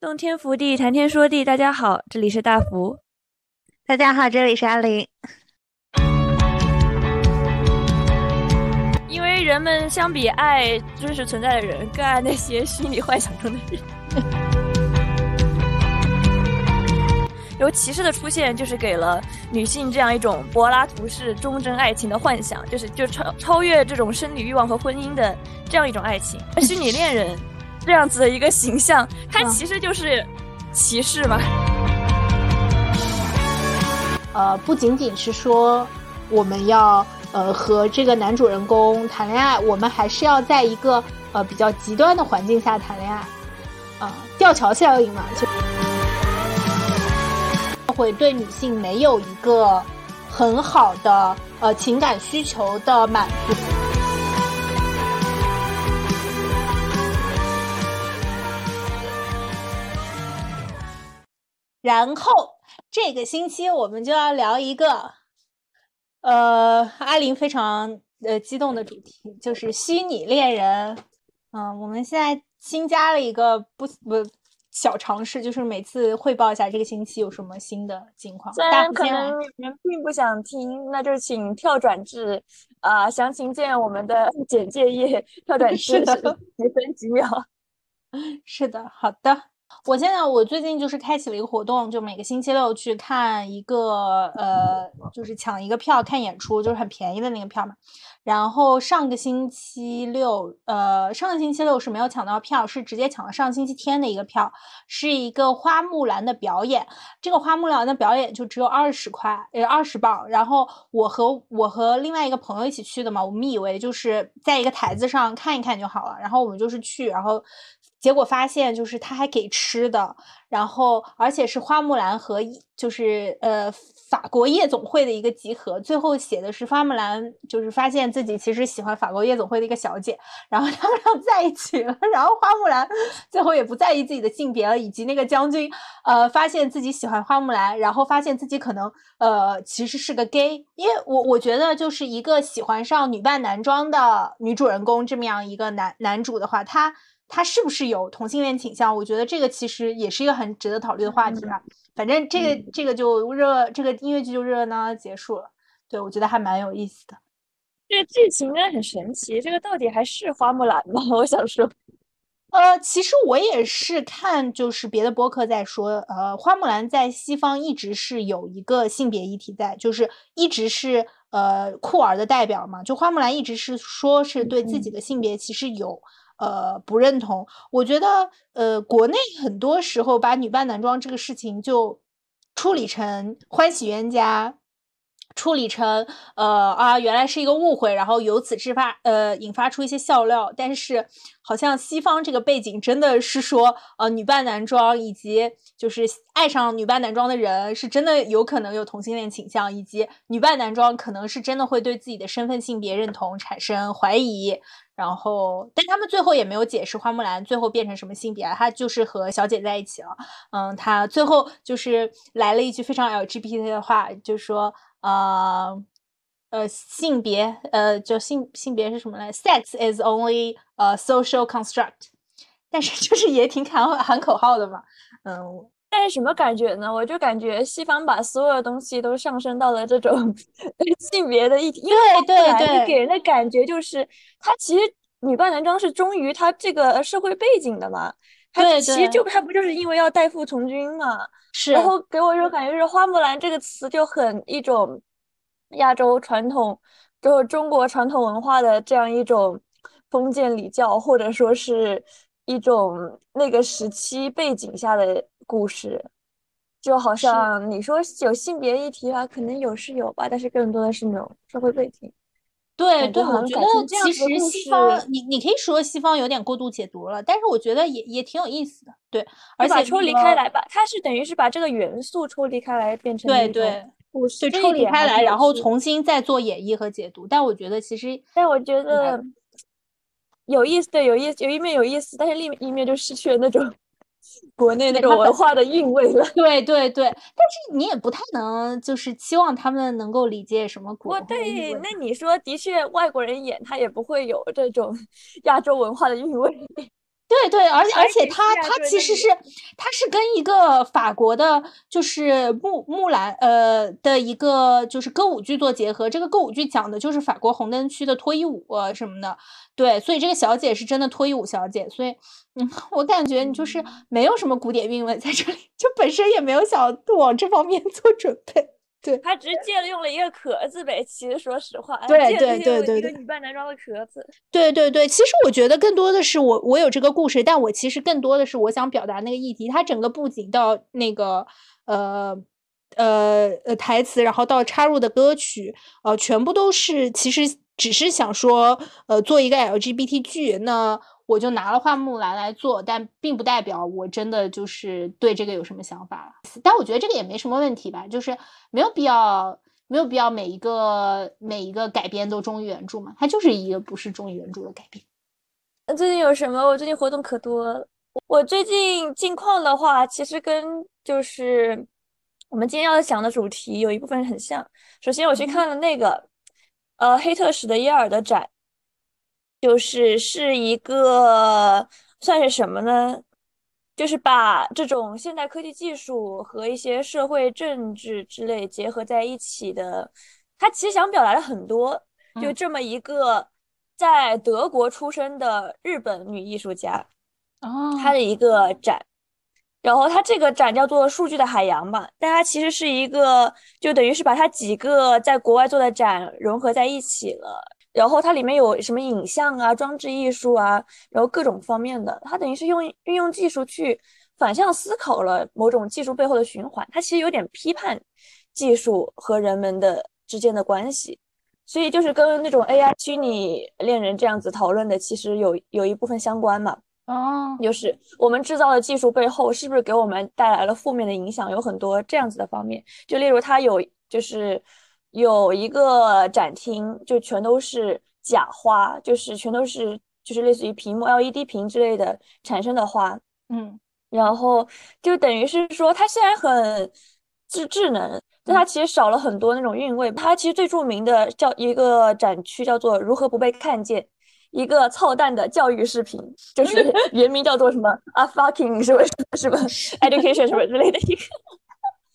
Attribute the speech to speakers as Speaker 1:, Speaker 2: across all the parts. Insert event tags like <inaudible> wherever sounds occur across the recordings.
Speaker 1: 洞天福地，谈天说地。大家好，这里是大福。
Speaker 2: 大家好，这里是阿林。
Speaker 1: 因为人们相比爱真实存在的人，更爱那些虚拟幻想中的人。由骑士的出现，就是给了女性这样一种柏拉图式忠贞爱情的幻想，就是就超超越这种生理欲望和婚姻的这样一种爱情。虚拟恋人这样子的一个形象，他其实就是歧视嘛。
Speaker 2: 呃，不仅仅是说我们要呃和这个男主人公谈恋爱，我们还是要在一个呃比较极端的环境下谈恋爱，啊，吊桥效应嘛，就。会对女性没有一个很好的呃情感需求的满足。然后这个星期我们就要聊一个，呃，阿林非常呃激动的主题，就是虚拟恋人。嗯，我们现在新加了一个不不。小尝试就是每次汇报一下这个星期有什么新的情况。
Speaker 1: 虽然可能你们并不想听，那就请跳转至啊，详情见我们的 <laughs> 简介页，跳转至几分几秒。<laughs>
Speaker 2: 是的，好的。我现在我最近就是开启了一个活动，就每个星期六去看一个呃，就是抢一个票看演出，就是很便宜的那个票嘛。然后上个星期六，呃，上个星期六是没有抢到票，是直接抢了上星期天的一个票，是一个花木兰的表演。这个花木兰的表演就只有二十块，呃，二十磅。然后我和我和另外一个朋友一起去的嘛，我们以为就是在一个台子上看一看就好了。然后我们就是去，然后。结果发现，就是他还给吃的，然后而且是花木兰和就是呃法国夜总会的一个集合，最后写的是花木兰就是发现自己其实喜欢法国夜总会的一个小姐，然后他们俩在一起了，然后花木兰最后也不在意自己的性别了，以及那个将军呃发现自己喜欢花木兰，然后发现自己可能呃其实是个 gay，因为我我觉得就是一个喜欢上女扮男装的女主人公这么样一个男男主的话，他。他是不是有同性恋倾向？我觉得这个其实也是一个很值得考虑的话题吧。反正这个这个就热，这个音乐剧就热热闹闹结束了。对，我觉得还蛮有意思的。
Speaker 1: 这个剧情真的很神奇。这个到底还是花木兰吗？<laughs> 我想说，
Speaker 2: 呃，其实我也是看就是别的播客在说，呃，花木兰在西方一直是有一个性别议题在，就是一直是呃酷儿的代表嘛。就花木兰一直是说是对自己的性别其实有。呃，不认同。我觉得，呃，国内很多时候把女扮男装这个事情就处理成欢喜冤家，处理成呃啊，原来是一个误会，然后由此制发呃引发出一些笑料。但是好像西方这个背景真的是说，呃，女扮男装以及就是爱上女扮男装的人是真的有可能有同性恋倾向，以及女扮男装可能是真的会对自己的身份性别认同产生怀疑。然后，但他们最后也没有解释花木兰最后变成什么性别啊，她就是和小姐在一起了。嗯，她最后就是来了一句非常 LGBT 的话，就说，呃，呃，性别，呃，就性性别是什么呢？Sex is only a social construct。但是就是也挺喊 <laughs> 喊口号的嘛。嗯，
Speaker 1: 但是什么感觉呢？我就感觉西方把所有的东西都上升到了这种 <laughs> 性别的议题，因为
Speaker 2: 对对，
Speaker 1: 给人的感觉就是他其实。女扮男装是忠于他这个社会背景的嘛？他其实就他不就是因为要代父从军嘛？
Speaker 2: 是。
Speaker 1: 然后给我一种感觉是“花木兰”这个词就很一种亚洲传统，就是中国传统文化的这样一种封建礼教，或者说是一种那个时期背景下的故事。就好像你说有性别议题吧，可能有是有吧，但是更多的是那种社会背景。
Speaker 2: 对对，我觉得其实西方，你你可以说西方有点过度解读了，但是我觉得也也挺有意思的。对，而且
Speaker 1: 抽离开来吧，它是等于是把这个元素抽离开来，变成
Speaker 2: 对对，
Speaker 1: 对
Speaker 2: 抽离开来，然后重新再做演绎和解读。但我觉得其实，
Speaker 1: 但我觉得有意思，对，有意思，有一面有意思，但是另一面就失去了那种。国内那种文化的韵味了，
Speaker 2: 对对对，但是你也不太能就是期望他们能够理解什么国。
Speaker 1: 对，那你说的确，外国人演他也不会有这种 <laughs> 亚洲文化的韵味。
Speaker 2: 对对，而且而且他
Speaker 1: 他
Speaker 2: 他其实是他是跟一个法国的，就是木木兰呃的一个就是歌舞剧做结合。这个歌舞剧讲的就是法国红灯区的脱衣舞什么的。对，所以这个小姐是真的脱衣舞小姐。所以，嗯，我感觉你就是没有什么古典韵味在这里，就本身也没有想往这方面做准备。对
Speaker 1: 他只是借了用了一个壳子呗，其实说实话，
Speaker 2: 对对对对，
Speaker 1: 一个女扮男装的壳子。
Speaker 2: 对对对，其实我觉得更多的是我我有这个故事，但我其实更多的是我想表达那个议题。它整个布景到那个呃呃呃台词，然后到插入的歌曲，呃，全部都是其实只是想说呃做一个 LGBT 剧那。我就拿了花木兰来做，但并不代表我真的就是对这个有什么想法了。但我觉得这个也没什么问题吧，就是没有必要，没有必要每一个每一个改编都忠于原著嘛。它就是一个不是忠于原著的改编。
Speaker 1: 那最近有什么？我最近活动可多了。我最近近况的话，其实跟就是我们今天要讲的主题有一部分很像。首先我去看了那个呃黑特使的耶尔的展。就是是一个算是什么呢？就是把这种现代科技技术和一些社会政治之类结合在一起的。他其实想表达的很多，就这么一个在德国出生的日本女艺术家，
Speaker 2: 哦，
Speaker 1: 她的一个展。然后他这个展叫做“数据的海洋”嘛，但它其实是一个，就等于是把它几个在国外做的展融合在一起了。然后它里面有什么影像啊、装置艺术啊，然后各种方面的，它等于是用运用技术去反向思考了某种技术背后的循环。它其实有点批判技术和人们的之间的关系，所以就是跟那种 AI 虚拟恋人这样子讨论的，其实有有一部分相关嘛。
Speaker 2: 哦，
Speaker 1: 就是我们制造的技术背后是不是给我们带来了负面的影响？有很多这样子的方面，就例如它有就是。有一个展厅，就全都是假花，就是全都是就是类似于屏幕 LED 屏之类的产生的花，
Speaker 2: 嗯，
Speaker 1: 然后就等于是说，它虽然很智智能，但它其实少了很多那种韵味。它其实最著名的叫一个展区叫做“如何不被看见”，一个操蛋的教育视频，就是 <laughs> 原名叫做什么啊 fucking 什么什么 <laughs> education 什么之类的一个，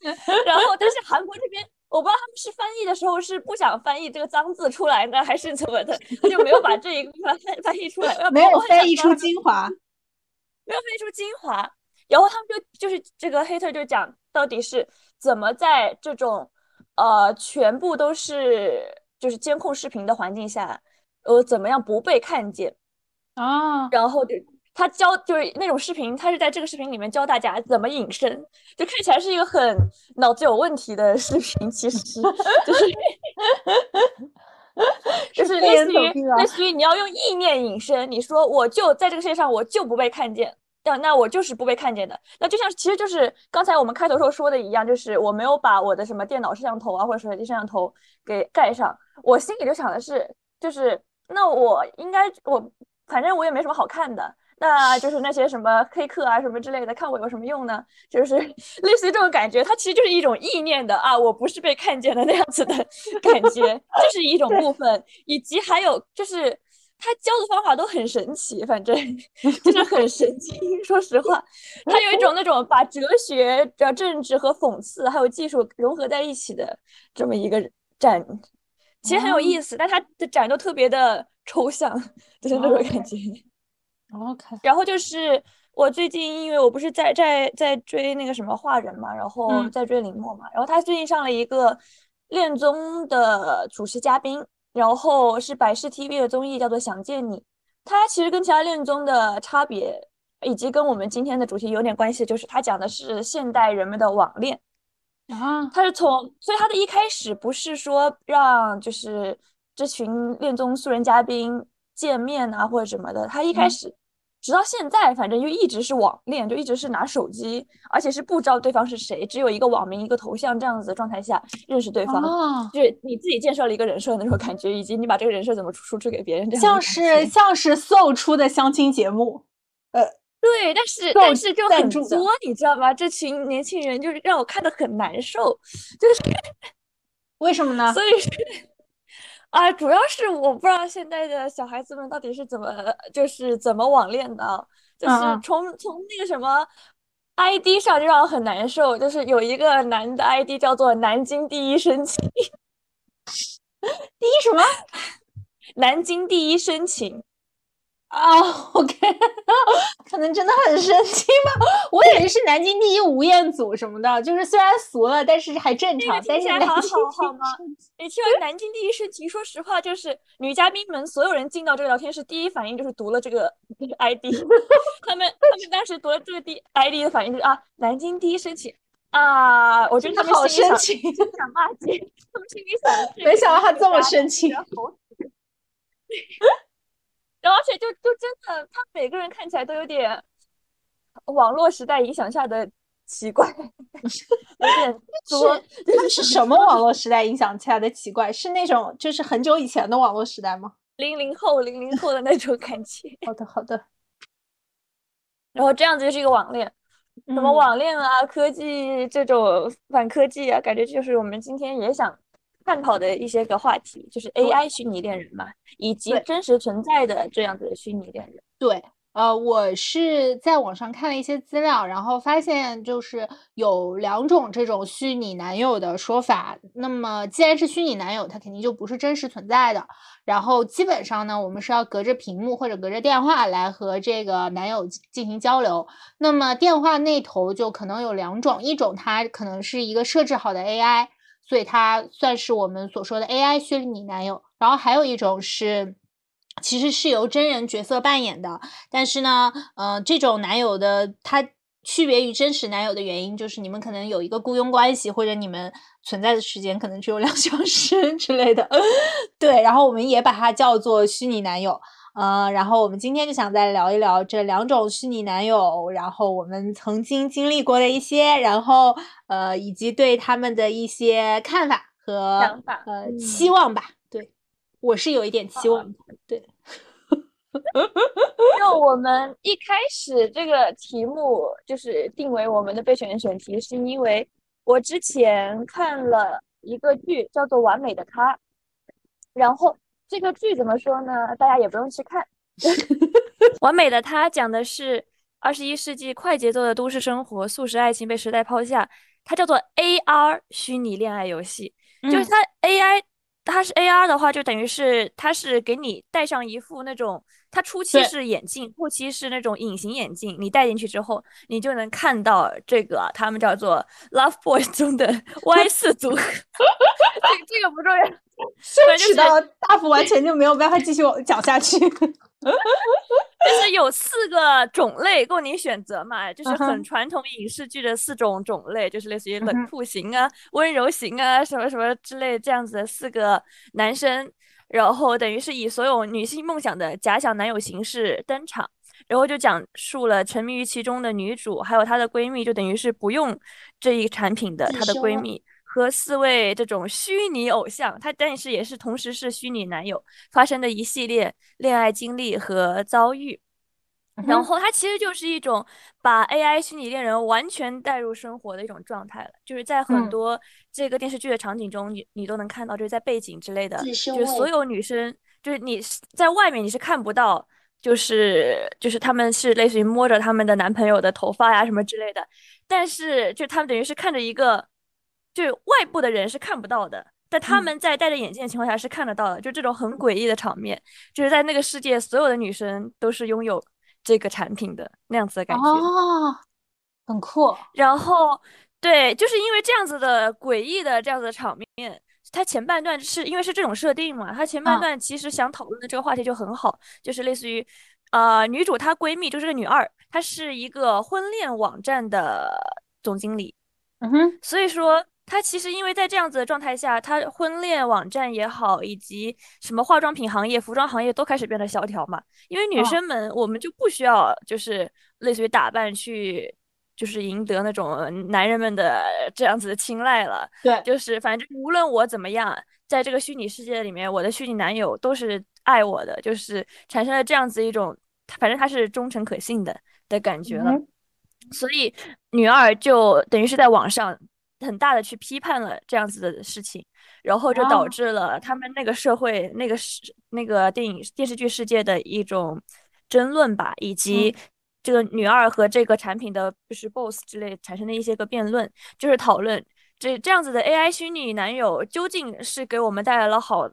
Speaker 1: <laughs> 然后但是韩国这边。我不知道他们是翻译的时候是不想翻译这个脏字出来呢，还是怎么的，他就没有把这一个翻翻译出来，<laughs>
Speaker 2: 没有翻译出精华，
Speaker 1: 没有翻译出精华。然后他们就就是这个黑特就讲到底是怎么在这种呃全部都是就是监控视频的环境下，呃怎么样不被看见
Speaker 2: 啊？
Speaker 1: 然后就。他教就是那种视频，他是在这个视频里面教大家怎么隐身，就看起来是一个很脑子有问题的 <laughs> 视频，其实就是 <laughs> 就是类似于类似于你要用意念隐身，你说我就在这个世界上，我就不被看见，那那我就是不被看见的，那就像其实就是刚才我们开头时候说的一样，就是我没有把我的什么电脑摄像头啊或者手机摄像头给盖上，我心里就想的是，就是那我应该我反正我也没什么好看的。那就是那些什么黑客啊什么之类的，看我有什么用呢？就是 <laughs> 类似于这种感觉，它其实就是一种意念的啊，我不是被看见的那样子的 <laughs> 感觉，这是一种部分，以及还有就是他教的方法都很神奇，反正 <laughs> 就是很神奇。说实话，他有一种那种把哲学、政治和讽刺还有技术融合在一起的这么一个展，其实很有意思，但他的展都特别的抽象，就是那种感觉。
Speaker 2: OK，
Speaker 1: 然后就是我最近，因为我不是在在在追那个什么画人嘛，然后在追林墨嘛，然后他最近上了一个恋综的主持嘉宾，然后是百视 TV 的综艺，叫做《想见你》。他其实跟其他恋综的差别，以及跟我们今天的主题有点关系，就是他讲的是现代人们的网恋
Speaker 2: 啊。
Speaker 1: 他是从，所以他的一开始不是说让就是这群恋综素人嘉宾见面啊或者什么的，他一开始。直到现在，反正就一直是网恋，就一直是拿手机，而且是不知道对方是谁，只有一个网名、一个头像这样子的状态下认识对方，就是你自己建设了一个人设的那种感觉，以及你把这个人设怎么输出给别人，这样
Speaker 2: 像是像是搜出的相亲节目，呃，
Speaker 1: 对，但是但是就很作，你知道吗？这群年轻人就是让我看的很难受，<laughs> 就是
Speaker 2: 为什么呢？
Speaker 1: 所以。啊，主要是我不知道现在的小孩子们到底是怎么，就是怎么网恋的。就是从从那个什么 ID 上就让我很难受，就是有一个男的 ID 叫做南京第一深情，<laughs>
Speaker 2: 第一什么？<laughs>
Speaker 1: 南京第一深情。
Speaker 2: 啊，OK，可能真的很生气吧。我以为是南京第一吴彦祖什么的，就是虽然俗了，但是还正常。但是南京好
Speaker 1: 好吗？你听完南京第一深情，说实话，就是女嘉宾们所有人进到这个聊天室，第一反应就是读了这个 <laughs> ID。<laughs> 他们他们当时读了这个 D ID 的反应就是啊，南京第一深情啊，我觉得他们
Speaker 2: 好深情，
Speaker 1: 想骂街，他们心里想，
Speaker 2: 没想到他这么深情。<laughs>
Speaker 1: 然后，而且就就真的，他每个人看起来都有点网络时代影响下的奇怪，<laughs> 有点
Speaker 2: 作。他们是什么网络时代影响下的奇怪？是那种就是很久以前的网络时代吗？<laughs>
Speaker 1: 零零后、零零后的那种感觉。
Speaker 2: 好的，好的。
Speaker 1: 然后这样子就是一个网恋，什么网恋啊、科技这种反科技啊，感觉就是我们今天也想。探讨的一些个话题，就是 AI 虚拟恋人嘛，以及真实存在的这样子的虚拟恋人。
Speaker 2: 对，呃，我是在网上看了一些资料，然后发现就是有两种这种虚拟男友的说法。那么既然是虚拟男友，他肯定就不是真实存在的。然后基本上呢，我们是要隔着屏幕或者隔着电话来和这个男友进行交流。那么电话那头就可能有两种，一种它可能是一个设置好的 AI。所以它算是我们所说的 AI 虚拟男友，然后还有一种是，其实是由真人角色扮演的，但是呢，呃，这种男友的它区别于真实男友的原因，就是你们可能有一个雇佣关系，或者你们存在的时间可能只有两 <laughs> 小时之类的，<laughs> 对，然后我们也把它叫做虚拟男友。呃，然后我们今天就想再聊一聊这两种虚拟男友，然后我们曾经经历过的一些，然后呃，以及对他们的一些看法和
Speaker 1: 想法，
Speaker 2: 呃，期望吧。对，我是有一点期望的。对，<laughs>
Speaker 1: 就我们一开始这个题目就是定为我们的备选选题，是因为我之前看了一个剧叫做《完美的他》，然后。这个剧怎么说呢？大家也不用去看。<laughs> 完美的他讲的是二十一世纪快节奏的都市生活，速食爱情被时代抛下。它叫做 AR 虚拟恋爱游戏，就是它 AI，它是 AR 的话，就等于是它是给你戴上一副那种，它初期是眼镜，后期是那种隐形眼镜。你戴进去之后，你就能看到这个他们叫做 Love Boys 中的 Y 四组合。<laughs> 这这个不重要。
Speaker 2: 羞耻到大福完全就没有办法继续讲下去。<laughs>
Speaker 1: 就是有四个种类供你选择嘛，就是很传统影视剧的四种种类，就是类似于冷酷型啊、温柔型啊什么什么之类这样子的四个男生，然后等于是以所有女性梦想的假想男友形式登场，然后就讲述了沉迷于其中的女主，还有她的闺蜜，就等于是不用这一产品的她的闺蜜。和四位这种虚拟偶像，他但是也是同时是虚拟男友发生的一系列恋爱经历和遭遇，然后它其实就是一种把 AI 虚拟恋人完全带入生活的一种状态了，就是在很多这个电视剧的场景中，你你都能看到，就是在背景之类的，就是所有女生，就是你在外面你是看不到，就是就是他们是类似于摸着他们的男朋友的头发呀什么之类的，但是就他们等于是看着一个。就外部的人是看不到的，但他们在戴着眼镜的情况下是看得到的。就这种很诡异的场面，就是在那个世界，所有的女生都是拥有这个产品的那样子的感觉
Speaker 2: 哦，很酷。
Speaker 1: 然后，对，就是因为这样子的诡异的这样子的场面，它前半段是因为是这种设定嘛，它前半段其实想讨论的这个话题就很好，就是类似于，呃，女主她闺蜜就是个女二，她是一个婚恋网站的总经理，
Speaker 2: 嗯哼，
Speaker 1: 所以说。他其实因为在这样子的状态下，他婚恋网站也好，以及什么化妆品行业、服装行业都开始变得萧条嘛。因为女生们，我们就不需要就是类似于打扮去，就是赢得那种男人们的这样子的青睐了。
Speaker 2: 对，
Speaker 1: 就是反正无论我怎么样，在这个虚拟世界里面，我的虚拟男友都是爱我的，就是产生了这样子一种，反正他是忠诚可信的的感觉了。所以女二就等于是在网上。很大的去批判了这样子的事情，然后就导致了他们那个社会、那个世、那个电影、电视剧世界的一种争论吧，以及这个女二和这个产品的就是 boss 之类产生的一些个辩论，就是讨论这这样子的 AI 虚拟男友究竟是给我们带来了好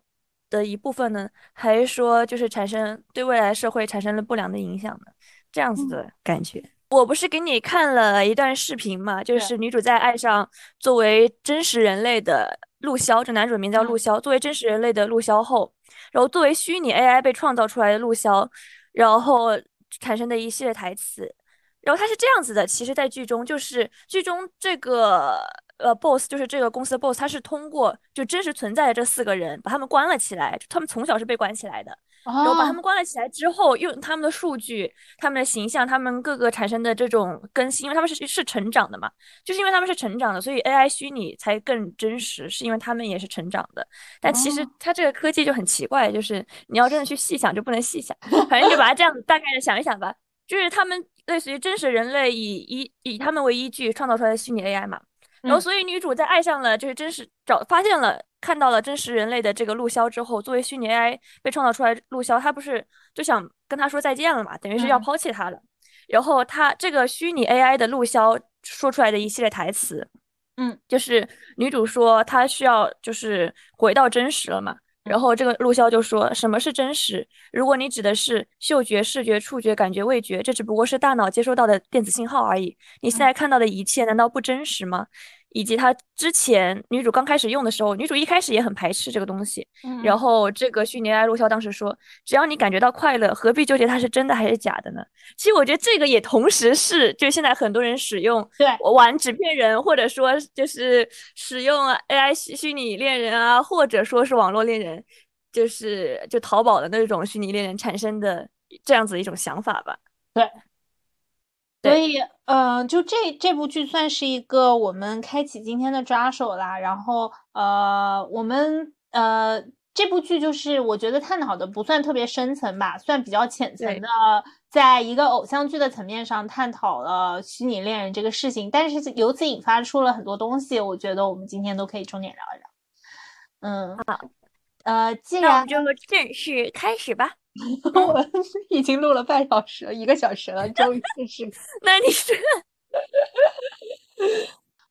Speaker 1: 的一部分呢，还是说就是产生对未来社会产生了不良的影响呢？这样子的感觉。我不是给你看了一段视频嘛，就是女主在爱上作为真实人类的陆骁，这男主名叫陆骁，作为真实人类的陆骁后，然后作为虚拟 AI 被创造出来的陆骁，然后产生的一系列台词，然后他是这样子的，其实，在剧中就是剧中这个呃 boss 就是这个公司的 boss，他是通过就真实存在的这四个人把他们关了起来，他们从小是被关起来的。然后把他们关了起来之后，用他们的数据、他们的形象、他们各个产生的这种更新，因为他们是是成长的嘛，就是因为他们是成长的，所以 AI 虚拟才更真实，是因为他们也是成长的。但其实它这个科技就很奇怪，就是你要真的去细想就不能细想，<laughs> 反正就把它这样子大概的想一想吧。就是他们类似于真实人类以依以他们为依据创造出来的虚拟 AI 嘛，然后所以女主在爱上了就是真实找发现了。看到了真实人类的这个陆骁之后，作为虚拟 AI 被创造出来，陆骁他不是就想跟他说再见了嘛？等于是要抛弃他了。然后他这个虚拟 AI 的陆骁说出来的一系列台词，
Speaker 2: 嗯，
Speaker 1: 就是女主说她需要就是回到真实了嘛。然后这个陆骁就说：“什么是真实？如果你指的是嗅觉、视觉、触觉、感觉、味觉，这只不过是大脑接收到的电子信号而已。你现在看到的一切，难道不真实吗？”以及他之前女主刚开始用的时候，女主一开始也很排斥这个东西。然后这个虚拟 AI 陆骁当时说：“只要你感觉到快乐，何必纠结它是真的还是假的呢？”其实我觉得这个也同时是，就现在很多人使用
Speaker 2: 对
Speaker 1: 玩纸片人，或者说就是使用 AI 虚虚拟恋人啊，或者说是网络恋人，就是就淘宝的那种虚拟恋人产生的这样子一种想法吧。
Speaker 2: 对。所以，嗯，就这这部剧算是一个我们开启今天的抓手啦。然后，呃，我们呃这部剧就是我觉得探讨的不算特别深层吧，算比较浅层的，在一个偶像剧的层面上探讨了虚拟恋人这个事情，但是由此引发出了很多东西，我觉得我们今天都可以重点聊一聊。嗯，
Speaker 1: 好，
Speaker 2: 呃，既然
Speaker 1: 就正式开始吧。<laughs>
Speaker 2: 我们已经录了半小时了，一个小时了，终于是。<laughs>
Speaker 1: 那你是 <laughs>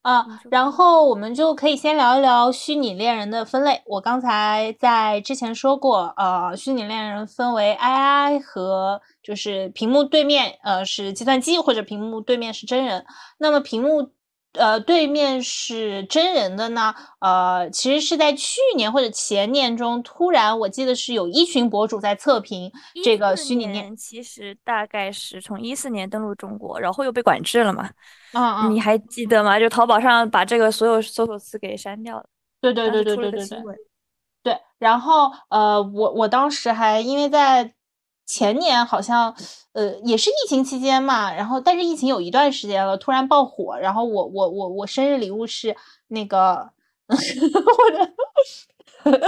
Speaker 2: 啊，然后我们就可以先聊一聊虚拟恋人的分类。我刚才在之前说过，呃，虚拟恋人分为 AI 和就是屏幕对面，呃，是计算机或者屏幕对面是真人。那么屏幕。呃，对面是真人的呢。呃，其实是在去年或者前年中，突然我记得是有一群博主在测评这个虚拟年。
Speaker 1: 其实大概是从一四年登陆中国，然后又被管制了嘛。
Speaker 2: 嗯嗯。
Speaker 1: 你还记得吗？就淘宝上把这个所有搜索词给删掉了。
Speaker 2: 对对对对对对对。对，然后呃，我我当时还因为在。前年好像，呃，也是疫情期间嘛，然后但是疫情有一段时间了，突然爆火，然后我我我我生日礼物是那个，<laughs> 或者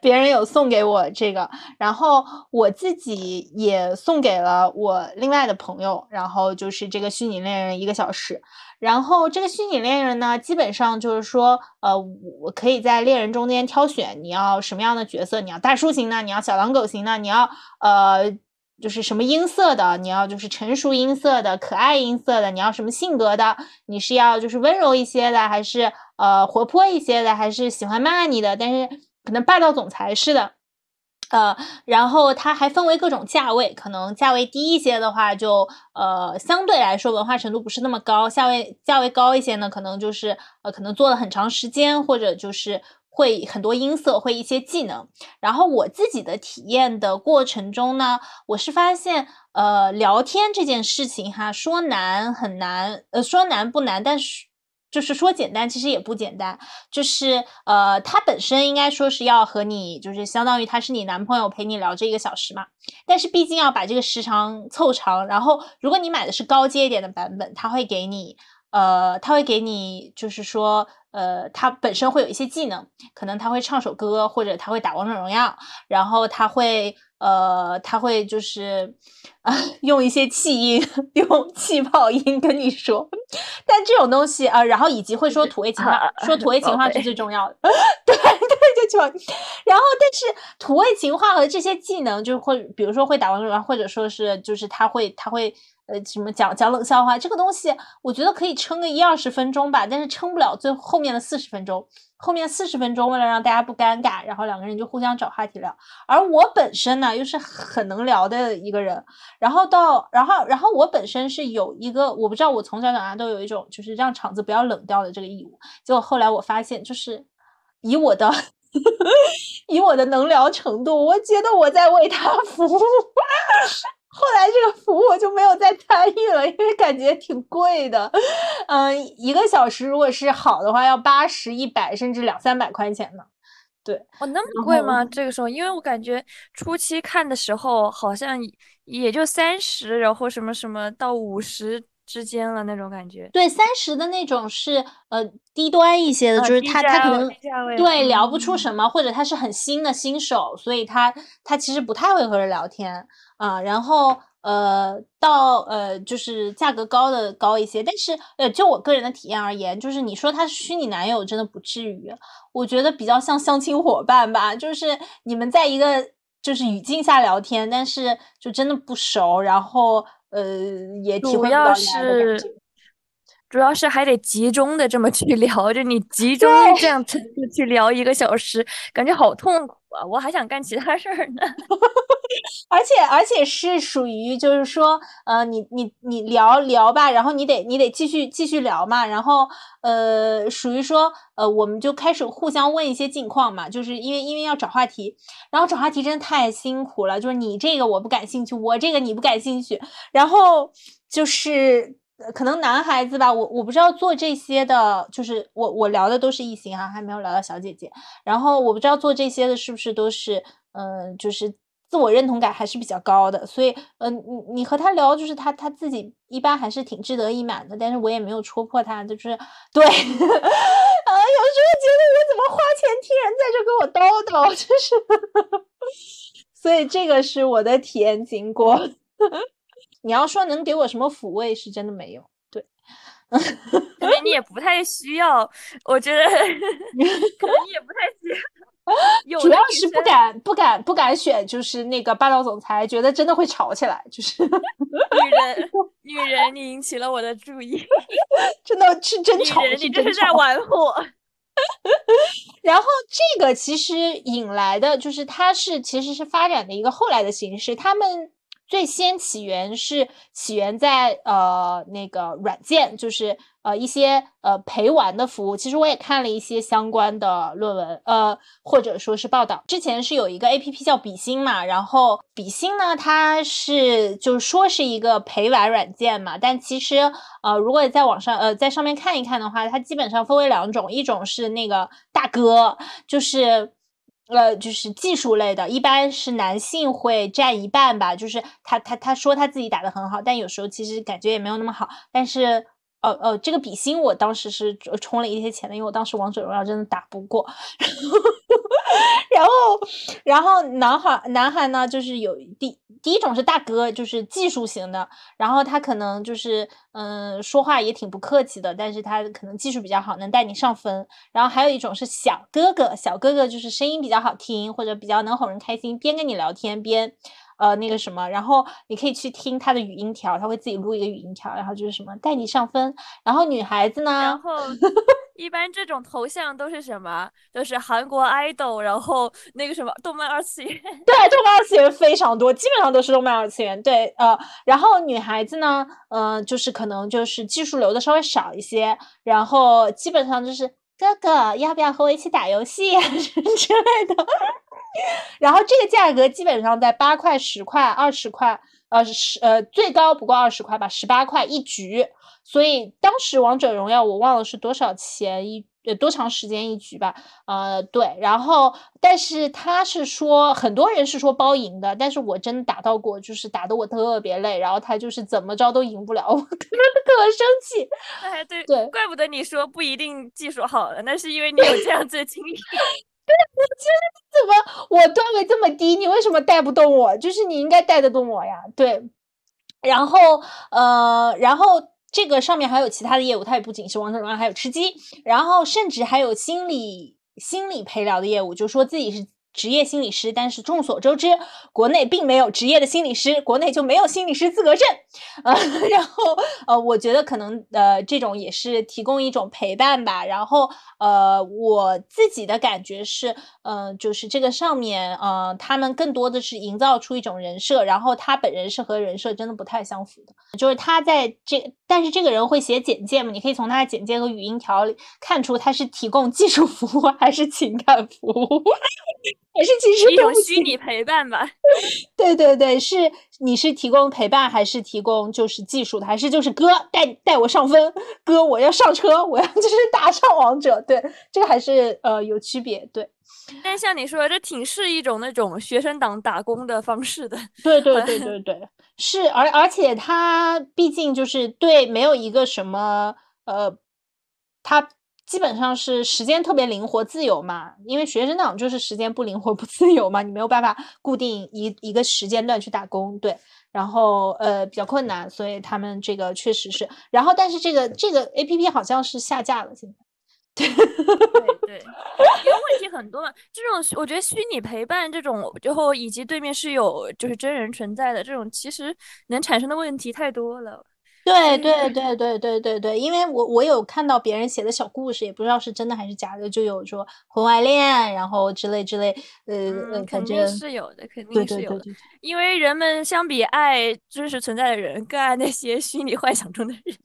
Speaker 2: 别人有送给我这个，然后我自己也送给了我另外的朋友，然后就是这个虚拟恋人一个小时，然后这个虚拟恋人呢，基本上就是说，呃，我可以在恋人中间挑选你要什么样的角色，你要大叔型的，你要小狼狗型的，你要呃。就是什么音色的，你要就是成熟音色的、可爱音色的，你要什么性格的？你是要就是温柔一些的，还是呃活泼一些的，还是喜欢骂你的？但是可能霸道总裁似的，呃，然后它还分为各种价位，可能价位低一些的话，就呃相对来说文化程度不是那么高；价位价位高一些呢，可能就是呃可能做了很长时间，或者就是。会很多音色，会一些技能。然后我自己的体验的过程中呢，我是发现，呃，聊天这件事情哈，说难很难，呃，说难不难，但是就是说简单，其实也不简单。就是呃，他本身应该说是要和你，就是相当于他是你男朋友陪你聊这一个小时嘛。但是毕竟要把这个时长凑长，然后如果你买的是高阶一点的版本，他会给你。呃，他会给你，就是说，呃，他本身会有一些技能，可能他会唱首歌，或者他会打王者荣耀，然后他会，呃，他会就是啊，<laughs> 用一些气音，<laughs> 用气泡音跟你说。但这种东西啊，然后以及会说土味情话，说土味情话是最重要的。<laughs> 对对，就然后，但是土味情话和这些技能，就会，比如说会打王者荣耀，或者说是，就是他会，他会。呃什么讲讲冷笑话，这个东西我觉得可以撑个一二十分钟吧，但是撑不了最后面的四十分钟。后面四十分钟，为了让大家不尴尬，然后两个人就互相找话题聊。而我本身呢，又是很能聊的一个人。然后到，然后，然后我本身是有一个，我不知道，我从小长大都有一种就是让场子不要冷掉的这个义务。结果后来我发现，就是以我的 <laughs> 以我的能聊程度，我觉得我在为他服务。<laughs> 后来这个服务我就没有再参与了，因为感觉挺贵的。嗯，一个小时如果是好的话，要八十、一百，甚至两三百块钱呢。对，
Speaker 1: 哦，那么贵吗？这个时候，因为我感觉初期看的时候好像也就三十，然后什么什么到五十之间了那种感觉。
Speaker 2: 对，三十的那种是呃低端一些的，就是他他可能对聊不出什么，或者他是很新的新手，所以他他其实不太会和人聊天。啊，然后呃，到呃，就是价格高的高一些，但是呃，就我个人的体验而言，就是你说他是虚拟男友，真的不至于，我觉得比较像相亲伙伴吧，就是你们在一个就是语境下聊天，但是就真的不熟，然后呃，也体会不到的感觉。
Speaker 1: 主要是还得集中的这么去 <laughs> 聊，就你集中这样程度去聊一个小时，感觉好痛苦啊！我还想干其他事儿呢。<laughs>
Speaker 2: 而且而且是属于就是说，呃，你你你聊聊吧，然后你得你得继续继续聊嘛，然后呃，属于说呃，我们就开始互相问一些近况嘛，就是因为因为要找话题，然后找话题真的太辛苦了，就是你这个我不感兴趣，我这个你不感兴趣，然后就是。可能男孩子吧，我我不知道做这些的，就是我我聊的都是异性哈，还没有聊到小姐姐。然后我不知道做这些的是不是都是，嗯，就是自我认同感还是比较高的。所以，嗯，你你和他聊，就是他他自己一般还是挺志得意满的。但是我也没有戳破他，就是 <laughs> 对，<laughs> 啊，有时候觉得我怎么花钱听人在这给我叨叨，就是，<laughs> 所以这个是我的体验经过。你要说能给我什么抚慰，是真的没有。对，<laughs>
Speaker 1: 因为你也不太需要，我觉得 <laughs> 可能你也不太需要。
Speaker 2: 主要是不敢、不敢、不敢选，就是那个霸道总裁，觉得真的会吵起来。就是女
Speaker 1: 人，<laughs> 女人，你引起了我的注意，
Speaker 2: 真的是真吵，
Speaker 1: 你这是在玩火。
Speaker 2: 然后这个其实引来的就是，它是其实是发展的一个后来的形式，他们。最先起源是起源在呃那个软件，就是呃一些呃陪玩的服务。其实我也看了一些相关的论文，呃或者说是报道。之前是有一个 A P P 叫比心嘛，然后比心呢，它是就是说是一个陪玩软件嘛，但其实呃如果在网上呃在上面看一看的话，它基本上分为两种，一种是那个大哥，就是。呃，就是技术类的，一般是男性会占一半吧。就是他他他说他自己打的很好，但有时候其实感觉也没有那么好。但是，呃呃，这个比心我当时是充了一些钱的，因为我当时王者荣耀真的打不过。然后，然后然后男孩男孩呢，就是有第第一种是大哥，就是技术型的，然后他可能就是嗯说话也挺不客气的，但是他可能技术比较好，能带你上分。然后还有一种是小哥哥，小哥哥就是声音比较好听，或者比较能哄人开心，边跟你聊天边。呃，那个什么，然后你可以去听他的语音条，他会自己录一个语音条，然后就是什么带你上分。然后女孩子呢，
Speaker 1: 然 <laughs> 后一般这种头像都是什么？都是韩国 idol，然后那个什么动漫二次元。
Speaker 2: 对，动漫二次元非常多，基本上都是动漫二次元。对，呃，然后女孩子呢，嗯，就是可能就是技术流的稍微少一些，然后基本上就是哥哥要不要和我一起打游戏 <laughs> 之类的。然后这个价格基本上在八块、十块、二十块，呃，十呃最高不过二十块吧，十八块一局。所以当时王者荣耀我忘了是多少钱一呃多长时间一局吧，呃对。然后但是他是说很多人是说包赢的，但是我真的打到过，就是打得我特别累，然后他就是怎么着都赢不了 <laughs> 我，特可生气。
Speaker 1: 哎对对，怪不得你说不一定技术好了，那是因为你有这样子的经历。<laughs>
Speaker 2: 我觉得怎么我段位这么低，你为什么带不动我？就是你应该带得动我呀。对，然后呃，然后这个上面还有其他的业务，它也不仅是王者荣耀，还有吃鸡，然后甚至还有心理心理陪聊的业务，就说自己是职业心理师，但是众所周知，国内并没有职业的心理师，国内就没有心理师资格证。<laughs> 呃，然后呃，我觉得可能呃，这种也是提供一种陪伴吧。然后呃，我自己的感觉是，嗯，就是这个上面，呃，他们更多的是营造出一种人设，然后他本人是和人设真的不太相符的。就是他在这，但是这个人会写简介嘛？你可以从他的简介和语音条里看出他是提供技术服务还是情感服务。<laughs> 还是其实
Speaker 1: 一种虚拟陪伴吧。<laughs>
Speaker 2: 对对对，是你是提供陪伴，还是提供就是技术的，还是就是哥带带我上分，哥我要上车，我要就是 <laughs> 打上王者。对，这个还是呃有区别。对，
Speaker 1: 但像你说，这挺是一种那种学生党打工的方式的。
Speaker 2: 对对对对对，是而而且他毕竟就是对没有一个什么呃他。基本上是时间特别灵活自由嘛，因为学生党就是时间不灵活不自由嘛，你没有办法固定一一个时间段去打工，对，然后呃比较困难，所以他们这个确实是，然后但是这个这个 A P P 好像是下架了，现在，
Speaker 1: 对 <laughs> 对，因为问题很多嘛，这种我觉得虚拟陪伴这种，最后以及对面是有就是真人存在的这种，其实能产生的问题太多了。
Speaker 2: 对对对对对对对，因为我我有看到别人写的小故事，也不知道是真的还是假的，就有说婚外恋，然后之类之类，呃，
Speaker 1: 肯定是有的，肯定是有的，因为人们相比爱真实存在的人，更爱那些虚拟幻想中的人。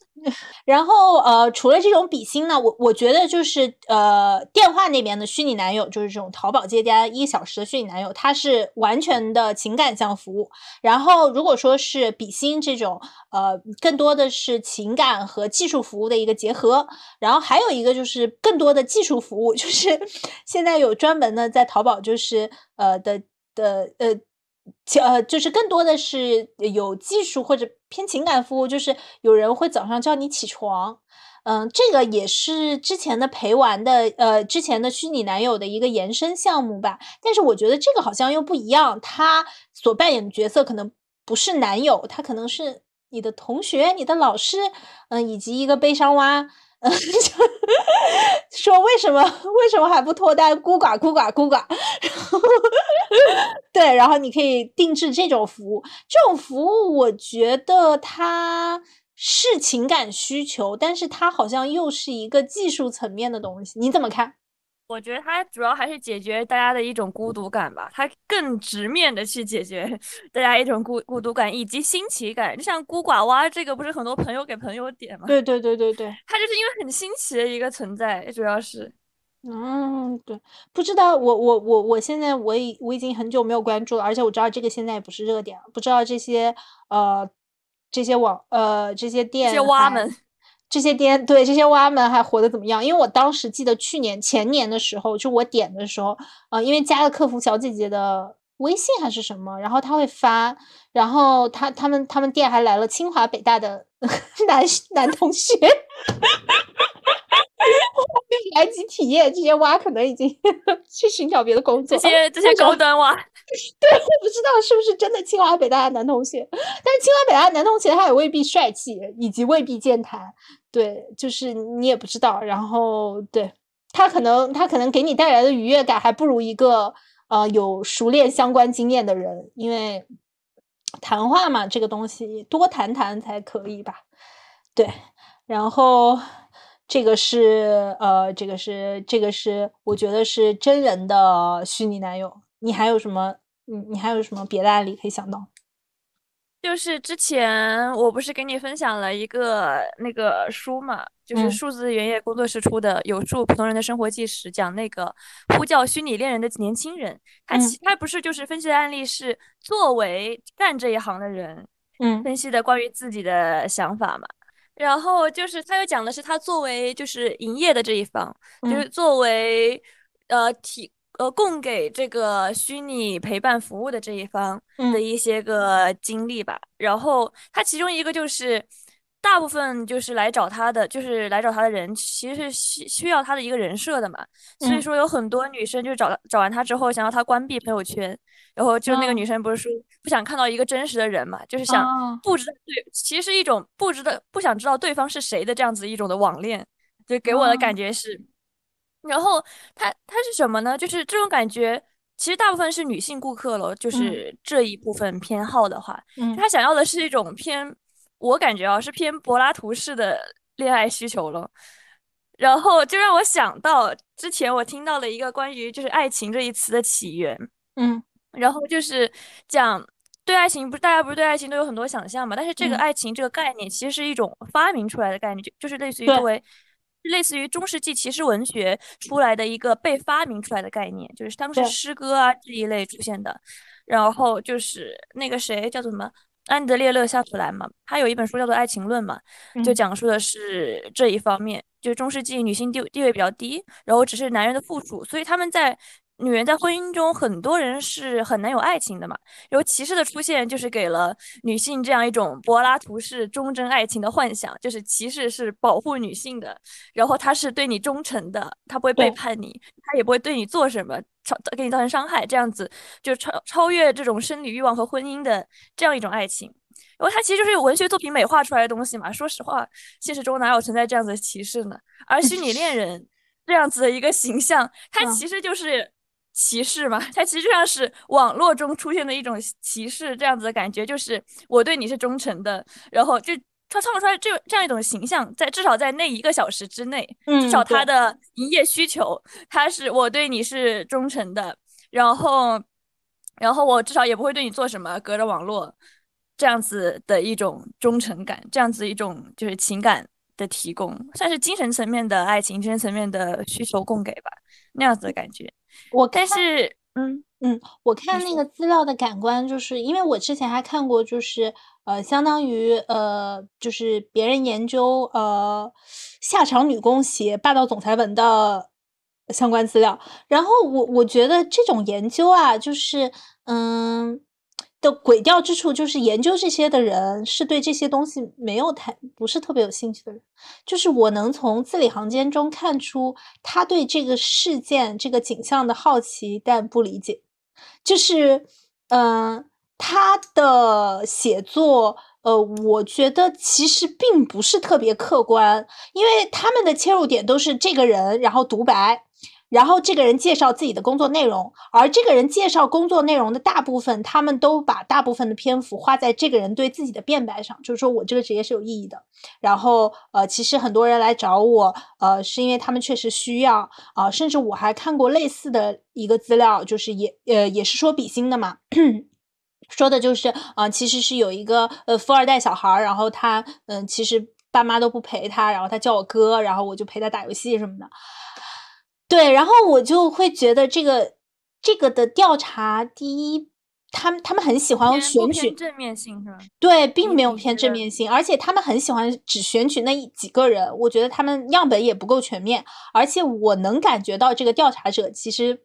Speaker 2: 然后呃，除了这种比心呢，我我觉得就是呃，电话那边的虚拟男友，就是这种淘宝接单一小时的虚拟男友，他是完全的情感向服务。然后如果说是比心这种，呃，更多的是情感和技术服务的一个结合。然后还有一个就是更多的技术服务，就是 <laughs> 现在有专门的在淘宝就是呃的的呃。呃，就是更多的是有技术或者偏情感服务，就是有人会早上叫你起床，嗯，这个也是之前的陪玩的，呃，之前的虚拟男友的一个延伸项目吧。但是我觉得这个好像又不一样，他所扮演的角色可能不是男友，他可能是你的同学、你的老师，嗯，以及一个悲伤蛙。嗯，<laughs> 说为什么为什么还不脱单？孤寡孤寡孤寡，对，然后你可以定制这种服务，这种服务我觉得它是情感需求，但是它好像又是一个技术层面的东西，你怎么看？
Speaker 1: 我觉得它主要还是解决大家的一种孤独感吧，它更直面的去解决 <laughs> 大家一种孤孤独感以及新奇感。就像孤寡蛙这个，不是很多朋友给朋友点吗？
Speaker 2: 对对对对对，
Speaker 1: 它就是因为很新奇的一个存在，主要是。
Speaker 2: 嗯，对，不知道我我我我现在我已我已经很久没有关注了，而且我知道这个现在也不是热点了，不知道这些呃这些网呃这些店
Speaker 1: 这些蛙们。
Speaker 2: 这些店对这些娃们还活得怎么样？因为我当时记得去年前年的时候，就我点的时候，呃，因为加了客服小姐姐的微信还是什么，然后他会发，然后他他们他们店还来了清华北大的 <laughs> 男男同学，来及体验，这些蛙可能已经 <laughs> 去寻找别的工作，
Speaker 1: 这些这些高端蛙。<laughs>
Speaker 2: 对，我不知道是不是真的清华北大的男同学，但是清华北大的男同学他也未必帅气，以及未必健谈。对，就是你也不知道。然后，对他可能他可能给你带来的愉悦感，还不如一个呃有熟练相关经验的人，因为谈话嘛，这个东西多谈谈才可以吧？对，然后这个是呃，这个是这个是我觉得是真人的虚拟男友。你还有什么？你你还有什么别的案例可以想到？
Speaker 1: 就是之前我不是给你分享了一个那个书嘛，就是数字原野工作室出的《有数普通人的生活纪实》，讲那个呼叫虚拟恋人的年轻人。他其他不是就是分析的案例是作为干这一行的人，
Speaker 2: 嗯，
Speaker 1: 分析的关于自己的想法嘛。然后就是他又讲的是他作为就是营业的这一方，就是作为呃体。呃，供给这个虚拟陪伴服务的这一方的一些个经历吧。然后他其中一个就是，大部分就是来找他的，就是来找他的人，其实是需需要他的一个人设的嘛。所以说有很多女生就找找完他之后，想要他关闭朋友圈。然后就那个女生不是说不想看到一个真实的人嘛，就是想不知道对，其实是一种不知道不想知道对方是谁的这样子一种的网恋。就给我的感觉是。然后他他是什么呢？就是这种感觉其实大部分是女性顾客了，就是这一部分偏好的话，
Speaker 2: 嗯，
Speaker 1: 他想要的是一种偏，我感觉啊是偏柏拉图式的恋爱需求了。然后就让我想到之前我听到了一个关于就是爱情这一词的起源，
Speaker 2: 嗯，
Speaker 1: 然后就是讲对爱情，不是大家不是对爱情都有很多想象嘛？但是这个爱情这个概念其实是一种发明出来的概念，就就是类似于作为类似于中世纪骑士文学出来的一个被发明出来的概念，就是当时诗歌啊这一类出现的。然后就是那个谁叫做什么？安德烈·勒夏普兰嘛，他有一本书叫做《爱情论》嘛，就讲述的是这一方面，就是中世纪女性地地位比较低，然后只是男人的附属，所以他们在女人在婚姻中，很多人是很难有爱情的嘛。然后骑士的出现，就是给了女性这样一种柏拉图式忠贞爱情的幻想，就是骑士是保护女性的，然后他是对你忠诚的，他不会背叛你，他也不会对你做什么。超给你造成伤害，这样子就超超越这种生理欲望和婚姻的这样一种爱情，然后它其实就是文学作品美化出来的东西嘛。说实话，现实中哪有存在这样子的歧视呢？而虚拟恋人这样子的一个形象，它其实就是歧视嘛。它其实就像是网络中出现的一种歧视，这样子的感觉，就是我对你是忠诚的，然后就。他创造出来这这样一种形象，在至少在那一个小时之内，至少他的营业需求，他是我对你是忠诚的，然后，然后我至少也不会对你做什么，隔着网络这样子的一种忠诚感，这样子一种就是情感的提供，算是精神层面的爱情，精神层面的需求供给吧，那样子的感觉。
Speaker 2: 我
Speaker 1: 但是，
Speaker 2: 嗯嗯，我看那个资料的感官，就是因为我之前还看过，就是。呃，相当于呃，就是别人研究呃下场女工写霸道总裁文的相关资料，然后我我觉得这种研究啊，就是嗯的诡调之处，就是研究这些的人是对这些东西没有太不是特别有兴趣的人，就是我能从字里行间中看出他对这个事件这个景象的好奇，但不理解，就是嗯。他的写作，呃，我觉得其实并不是特别客观，因为他们的切入点都是这个人，然后独白，然后这个人介绍自己的工作内容，而这个人介绍工作内容的大部分，他们都把大部分的篇幅花在这个人对自己的辩白上，就是说我这个职业是有意义的。然后，呃，其实很多人来找我，呃，是因为他们确实需要啊，甚至我还看过类似的一个资料，就是也，呃，也是说比心的嘛。<clears throat> 说的就是啊，其实是有一个呃富二代小孩儿，然后他嗯，其实爸妈都不陪他，然后他叫我哥，然后我就陪他打游戏什么的。对，然后我就会觉得这个这个的调查，第一，他们他们很喜欢选取
Speaker 1: 正面性是吧？
Speaker 2: 对，并没有偏正面性，而且他们很喜欢只选取那一几个人，我觉得他们样本也不够全面，而且我能感觉到这个调查者其实。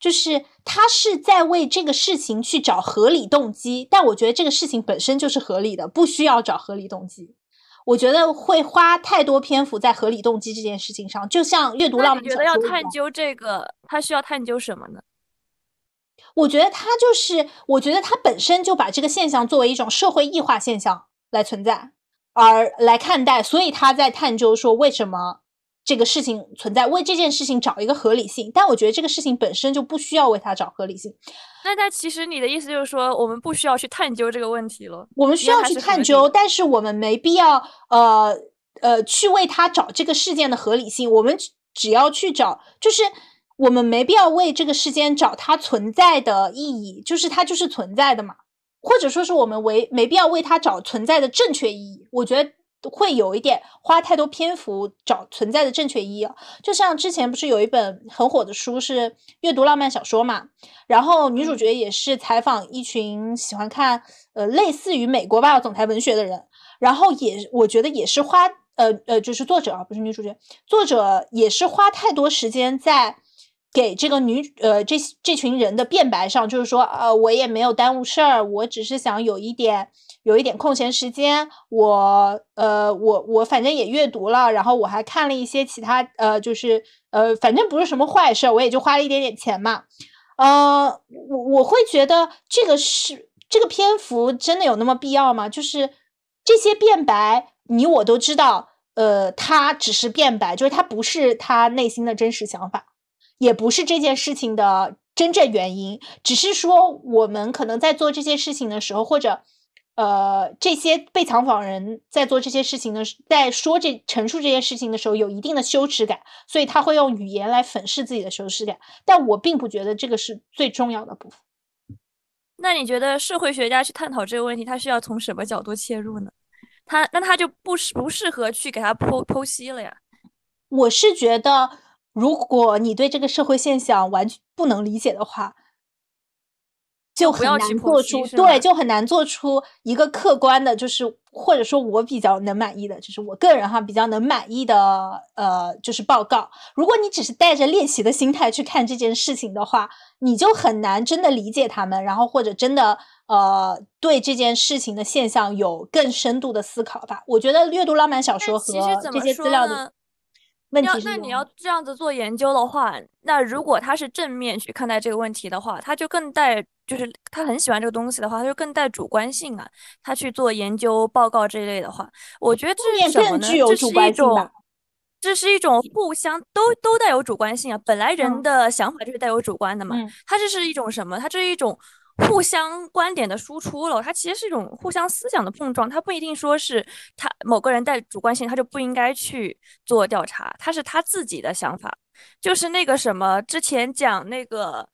Speaker 2: 就是他是在为这个事情去找合理动机，但我觉得这个事情本身就是合理的，不需要找合理动机。我觉得会花太多篇幅在合理动机这件事情上，就像阅读浪漫
Speaker 1: 小说。觉得要探究这个，他需要探究什么呢？
Speaker 2: 我觉得他就是，我觉得他本身就把这个现象作为一种社会异化现象来存在，而来看待，所以他在探究说为什么。这个事情存在，为这件事情找一个合理性，但我觉得这个事情本身就不需要为它找合理性。
Speaker 1: 那那其实你的意思就是说，我们不需要去探究这个问题了。
Speaker 2: 我们需要去探究，但是我们没必要呃呃去为它找这个事件的合理性。我们只要去找，就是我们没必要为这个事件找它存在的意义，就是它就是存在的嘛。或者说是我们为没必要为它找存在的正确意义。我觉得。会有一点花太多篇幅找存在的正确意义，就像之前不是有一本很火的书是阅读浪漫小说嘛，然后女主角也是采访一群喜欢看呃类似于美国霸道总裁文学的人，然后也我觉得也是花呃呃就是作者啊不是女主角，作者也是花太多时间在给这个女呃这这群人的辩白上，就是说呃我也没有耽误事儿，我只是想有一点。有一点空闲时间，我呃，我我反正也阅读了，然后我还看了一些其他呃，就是呃，反正不是什么坏事，我也就花了一点点钱嘛。呃，我我会觉得这个是这个篇幅真的有那么必要吗？就是这些辩白，你我都知道，呃，他只是辩白，就是他不是他内心的真实想法，也不是这件事情的真正原因，只是说我们可能在做这些事情的时候，或者。呃，这些被采访人在做这些事情的，在说这陈述这件事情的时候，有一定的羞耻感，所以他会用语言来粉饰自己的羞耻感。但我并不觉得这个是最重要的部分。
Speaker 1: 那你觉得社会学家去探讨这个问题，他需要从什么角度切入呢？他那他就不适不适合去给他剖剖析了呀？
Speaker 2: 我是觉得，如果你对这个社会现象完全不能理解的话。就很难做出对，就很难做出一个客观的，就是或者说我比较能满意的，就是我个人哈比较能满意的呃，就是报告。如果你只是带着练习的心态去看这件事情的话，你就很难真的理解他们，然后或者真的呃对这件事情的现象有更深度的思考吧。我觉得阅读浪漫小说和这些资料的。
Speaker 1: 要那你要这样子做研究的话，那如果他是正面去看待这个问题的话，他就更带，就是他很喜欢这个东西的话，他就更带主观性啊。他去做研究报告这一类的话，我觉得这是什么呢？这是一种，这是一种互相都都带有主观性啊。本来人的想法就是带有主观的嘛，它这是一种什么？它这是一种。互相观点的输出了，它其实是一种互相思想的碰撞，它不一定说是他某个人带主观性，他就不应该去做调查，他是他自己的想法，就是那个什么之前讲那个，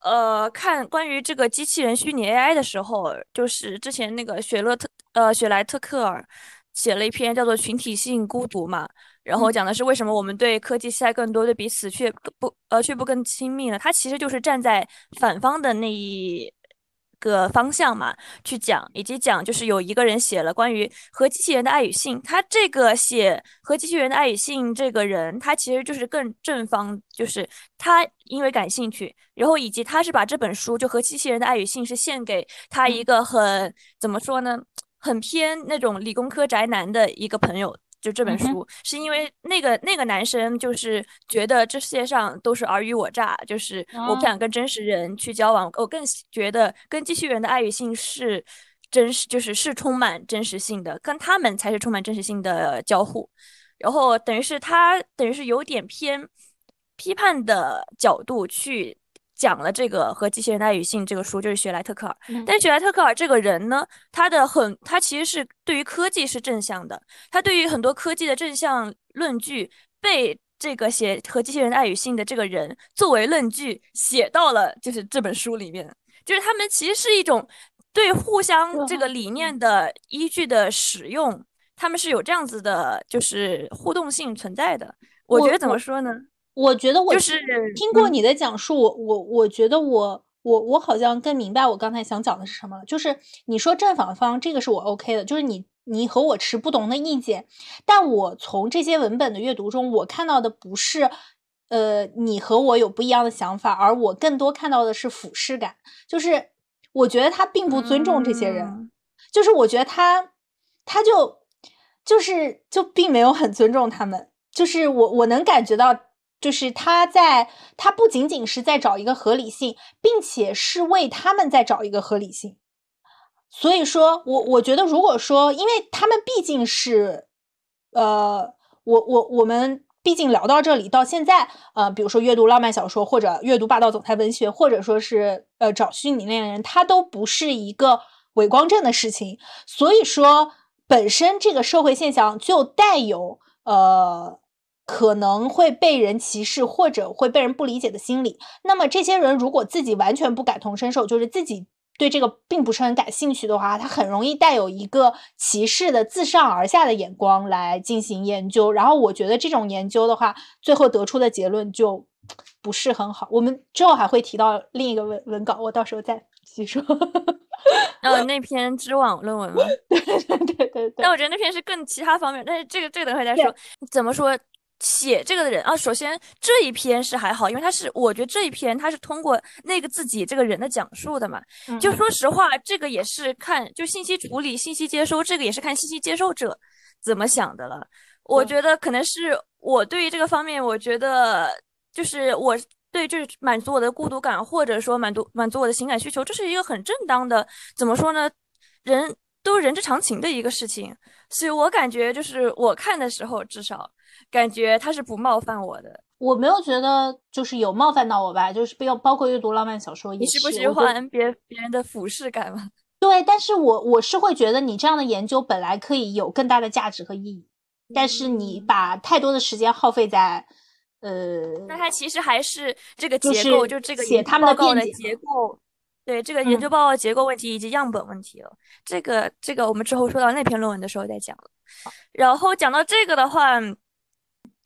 Speaker 1: 呃，看关于这个机器人虚拟 AI 的时候，就是之前那个雪勒特呃雪莱特克尔写了一篇叫做《群体性孤独》嘛。然后讲的是为什么我们对科技期待更多，对彼此却不呃却不更亲密呢？他其实就是站在反方的那一。个方向嘛，去讲以及讲，就是有一个人写了关于和机器人的爱与性，他这个写和机器人的爱与性这个人，他其实就是更正方，就是他因为感兴趣，然后以及他是把这本书就和机器人的爱与性是献给他一个很怎么说呢，很偏那种理工科宅男的一个朋友。就这本书，是因为那个那个男生就是觉得这世界上都是尔虞我诈，就是我不想跟真实人去交往，我更觉得跟机器人的爱与性是真实，就是是充满真实性的，跟他们才是充满真实性的交互。然后等于是他等于是有点偏批判的角度去。讲了这个和机器人的爱与性这个书，就是雪莱特克尔。但是雪莱特克尔这个人呢，他的很，他其实是对于科技是正向的。他对于很多科技的正向论据，被这个写和机器人的爱与性的这个人作为论据写到了，就是这本书里面。就是他们其实是一种对互相这个理念的依据的使用，他们是有这样子的，就是互动性存在的。我觉得怎么说呢？
Speaker 2: 我觉得我
Speaker 1: 就是
Speaker 2: 听过你的讲述，我我我觉得我我我好像更明白我刚才想讲的是什么了。就是你说正反方这个是我 OK 的，就是你你和我持不同的意见，但我从这些文本的阅读中，我看到的不是呃你和我有不一样的想法，而我更多看到的是俯视感，就是我觉得他并不尊重这些人，就是我觉得他他就就是就并没有很尊重他们，就是我我能感觉到。就是他在，他不仅仅是在找一个合理性，并且是为他们在找一个合理性。所以说，我我觉得，如果说，因为他们毕竟是，呃，我我我们毕竟聊到这里到现在，呃，比如说阅读浪漫小说，或者阅读霸道总裁文学，或者说是呃找虚拟恋人，它都不是一个伪光正的事情。所以说，本身这个社会现象就带有呃。可能会被人歧视或者会被人不理解的心理。那么这些人如果自己完全不感同身受，就是自己对这个并不是很感兴趣的话，他很容易带有一个歧视的自上而下的眼光来进行研究。然后我觉得这种研究的话，最后得出的结论就不是很好。我们之后还会提到另一个文文稿，我到时候再继续说。
Speaker 1: 呃，<laughs> 那篇知网论文吗？
Speaker 2: 对对对对。
Speaker 1: 但我觉得那篇是更其他方面，但是这个这个等会再说。怎么说？写这个的人啊，首先这一篇是还好，因为他是我觉得这一篇他是通过那个自己这个人的讲述的嘛。就说实话，这个也是看就信息处理、信息接收，这个也是看信息接受者怎么想的了。我觉得可能是我对于这个方面，我觉得就是我对就是满足我的孤独感，或者说满足满足我的情感需求，这是一个很正当的，怎么说呢？人都人之常情的一个事情。所以我感觉就是我看的时候，至少。感觉他是不冒犯我的。
Speaker 2: 我没有觉得就是有冒犯到我吧，就是包包括阅读浪漫小说，
Speaker 1: 你喜不喜欢别别人的俯视感吗？<laughs>
Speaker 2: 对，但是我我是会觉得你这样的研究本来可以有更大的价值和意义，但是你把太多的时间耗费在，呃，
Speaker 1: 那它其实还是这个结构，就这个
Speaker 2: 写他们的
Speaker 1: 辩解结构，对这个研究报告结构问题以及样本问题了。这个这个我们之后说到那篇论文的时候再讲了。然后讲到这个的话，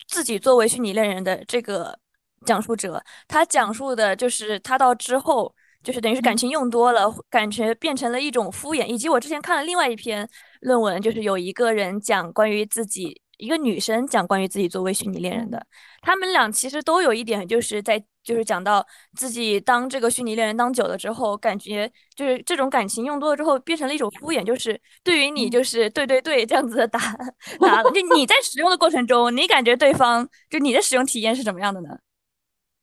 Speaker 1: 自己作为虚拟恋人的这个讲述者，他讲述的就是他到之后。就是等于是感情用多了，感觉变成了一种敷衍。以及我之前看了另外一篇论文，就是有一个人讲关于自己，一个女生讲关于自己作为虚拟恋人的，他们俩其实都有一点，就是在就是讲到自己当这个虚拟恋人当久了之后，感觉就是这种感情用多了之后，变成了一种敷衍，就是对于你就是对对对这样子的答答，<laughs> 就你在使用的过程中，你感觉对方就你的使用体验是怎么样的呢？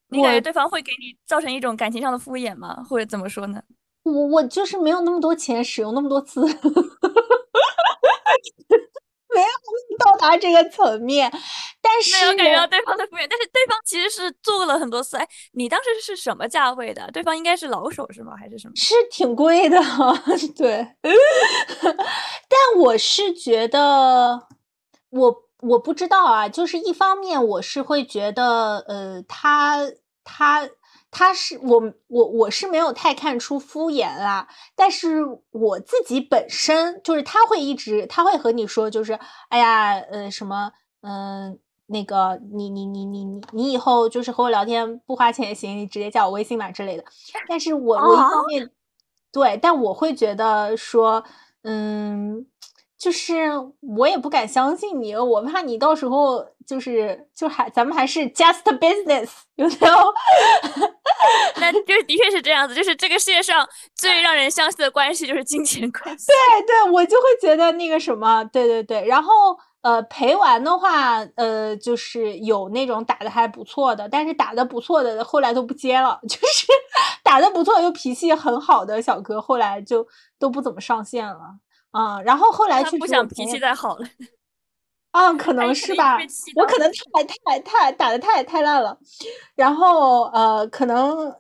Speaker 1: 你感觉对方会给你造成一种感情上的敷衍吗？或者怎么说呢？
Speaker 2: 我我就是没有那么多钱使用那么多次，<laughs> 没有到达这个层面。但是
Speaker 1: 没有感觉到对方的敷衍，但是对方其实是做了很多次。哎，你当时是什么价位的？对方应该是老手是吗？还是什么？
Speaker 2: 是挺贵的，<laughs> 对。<laughs> 但我是觉得我。我不知道啊，就是一方面我是会觉得，呃，他他他是我我我是没有太看出敷衍啦，但是我自己本身就是他会一直他会和你说，就是哎呀，呃，什么，嗯，那个你你你你你你以后就是和我聊天不花钱也行，你直接加我微信嘛之类的。但是我我一方面对，但我会觉得说，嗯。就是我也不敢相信你，我怕你到时候就是就还咱们还是 just business，<laughs> 有没有？<laughs>
Speaker 1: 那就的确是这样子，就是这个世界上最让人相信的关系就是金钱关系。
Speaker 2: 对对，我就会觉得那个什么，对对对。然后呃，陪玩的话，呃，就是有那种打的还不错的，但是打的不错的后来都不接了，<laughs> 就是打的不错又脾气很好的小哥，后来就都不怎么上线了。啊，然后后来去
Speaker 1: 不想脾气再好了，<laughs>
Speaker 2: 啊，可能是吧，我可能太太太打的太太烂了，然后呃，可能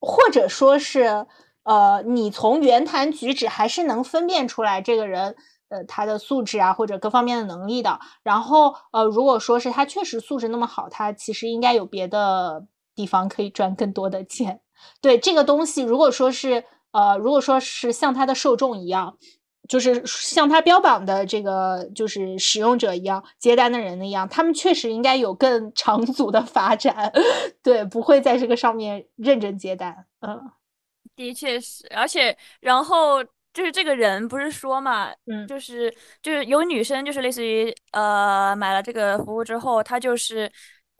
Speaker 2: 或者说是呃，你从言谈举止还是能分辨出来这个人呃他的素质啊或者各方面的能力的，然后呃，如果说是他确实素质那么好，他其实应该有别的地方可以赚更多的钱。对这个东西，如果说是呃，如果说是像他的受众一样。就是像他标榜的这个，就是使用者一样，接单的人一样，他们确实应该有更长足的发展，<laughs> 对，不会在这个上面认真接单。嗯，
Speaker 1: 的确是，而且然后就是这个人不是说嘛，
Speaker 2: 嗯，
Speaker 1: 就是就是有女生就是类似于呃买了这个服务之后，她就是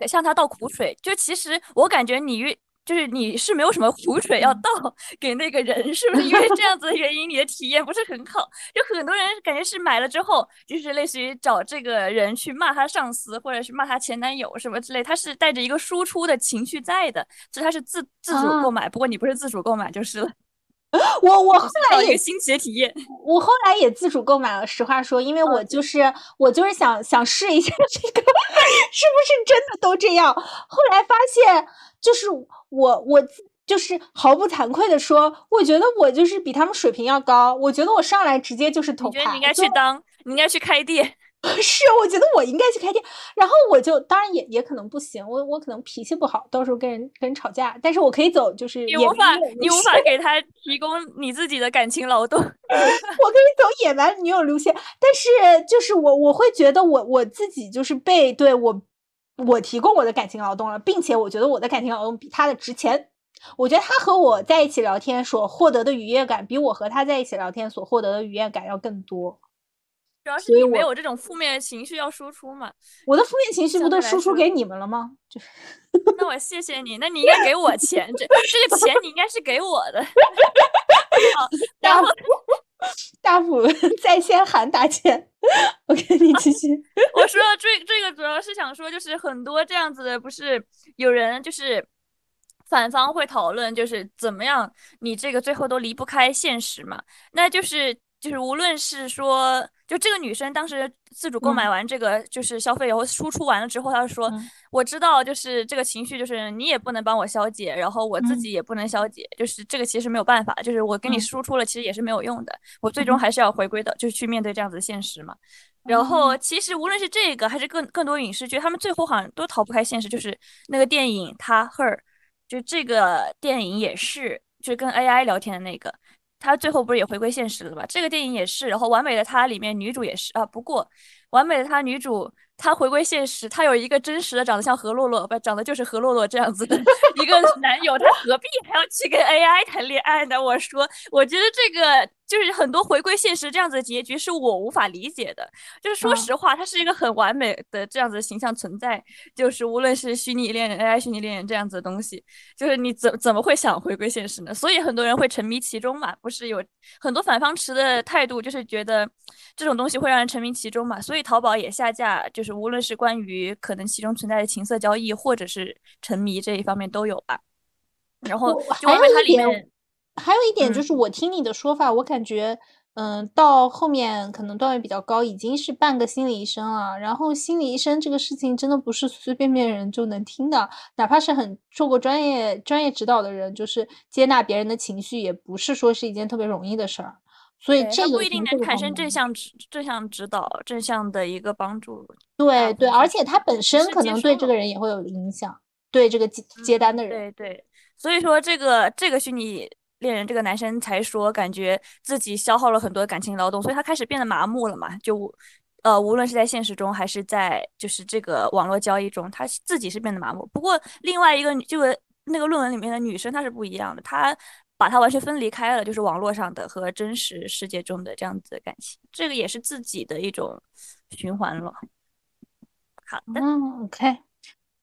Speaker 1: 向他倒苦水，就其实我感觉你越。就是你是没有什么苦水要倒 <laughs> 给那个人，是不是？因为这样子的原因，你的体验不是很好。就很多人感觉是买了之后，就是类似于找这个人去骂他上司，或者是骂他前男友什么之类，他是带着一个输出的情绪在的，所以他是自自主购买。不过你不是自主购买就是了。<laughs>
Speaker 2: 我我后来也
Speaker 1: 新奇的体验，
Speaker 2: 我后来也自主购买了。实话说，因为我就是我就是想想试一下这个 <laughs> 是不是真的都这样。后来发现。就是我，我就是毫不惭愧的说，我觉得我就是比他们水平要高。我觉得我上来直接就是头牌。
Speaker 1: 你应该去当，你应该去开店。<laughs>
Speaker 2: 是，我觉得我应该去开店。然后我就当然也也可能不行，我我可能脾气不好，到时候跟人跟人吵架。但是我可以走，就是
Speaker 1: 你无法你无法给他提供你自己的感情劳动。<laughs> 我可
Speaker 2: 以走野蛮女友路线，但是就是我我会觉得我我自己就是被对我。我提供我的感情劳动了，并且我觉得我的感情劳动比他的值钱。我觉得他和我在一起聊天所获得的愉悦感，比我和他在一起聊天所获得的愉悦感要更多。
Speaker 1: 主要是你没有这种负面情绪要输出嘛？
Speaker 2: 我的负面情绪不都输出给你们了吗？就
Speaker 1: 那我谢谢你，那你应该给我钱，这这个钱你应该是给我的。<laughs> 好，然后。
Speaker 2: 大夫在线喊打钱，我给你继续。<laughs>
Speaker 1: 我说这这个主要是想说，就是很多这样子的，不是有人就是反方会讨论，就是怎么样你这个最后都离不开现实嘛？那就是就是无论是说就这个女生当时自主购买完这个就是消费以后输出完了之后，她说：“我知道，就是这个情绪，就是你也不能帮我消解，然后我自己也不能消解，就是这个其实没有办法，就是我给你输出了，其实也是没有用的，我最终还是要回归的，就是去面对这样子的现实嘛。然后其实无论是这个还是更更多影视剧，他们最后好像都逃不开现实，就是那个电影他 her，就这个电影也是，就是跟 AI 聊天的那个。”他最后不是也回归现实了吗？这个电影也是，然后《完美的他》里面女主也是啊。不过，《完美的他》女主她回归现实，她有一个真实的长得像何洛洛，不，长得就是何洛洛这样子的一个男友，她何必还要去跟 AI 谈恋爱呢？我说，我觉得这个。就是很多回归现实这样子的结局是我无法理解的。就是说实话，它是一个很完美的这样子的形象存在。就是无论是虚拟恋人、AI 虚拟恋人这样子的东西，就是你怎怎么会想回归现实呢？所以很多人会沉迷其中嘛，不是有很多反方持的态度，就是觉得这种东西会让人沉迷其中嘛。所以淘宝也下架，就是无论是关于可能其中存在的情色交易，或者是沉迷这一方面都有吧。然后就因为它里面。
Speaker 2: 还有一点就是，我听你的说法，我感觉，嗯，到后面可能段位比较高，已经是半个心理医生了。然后心理医生这个事情，真的不是随随便便人就能听的，哪怕是很受过专业专业指导的人，就是接纳别人的情绪，也不是说是一件特别容易的事儿。所以这个
Speaker 1: 不一定能产生正向指正向指导、正向的一个帮助。
Speaker 2: 对对，而且他本身可能对这个人也会有影响，对这个接接单的人。
Speaker 1: 对对，所以说这个这个虚拟。恋人这个男生才说，感觉自己消耗了很多感情劳动，所以他开始变得麻木了嘛。就，呃，无论是在现实中还是在就是这个网络交易中，他自己是变得麻木。不过另外一个这个那个论文里面的女生她是不一样的，她把她完全分离开了，就是网络上的和真实世界中的这样子的感情，这个也是自己的一种循环了。好的
Speaker 2: ，OK。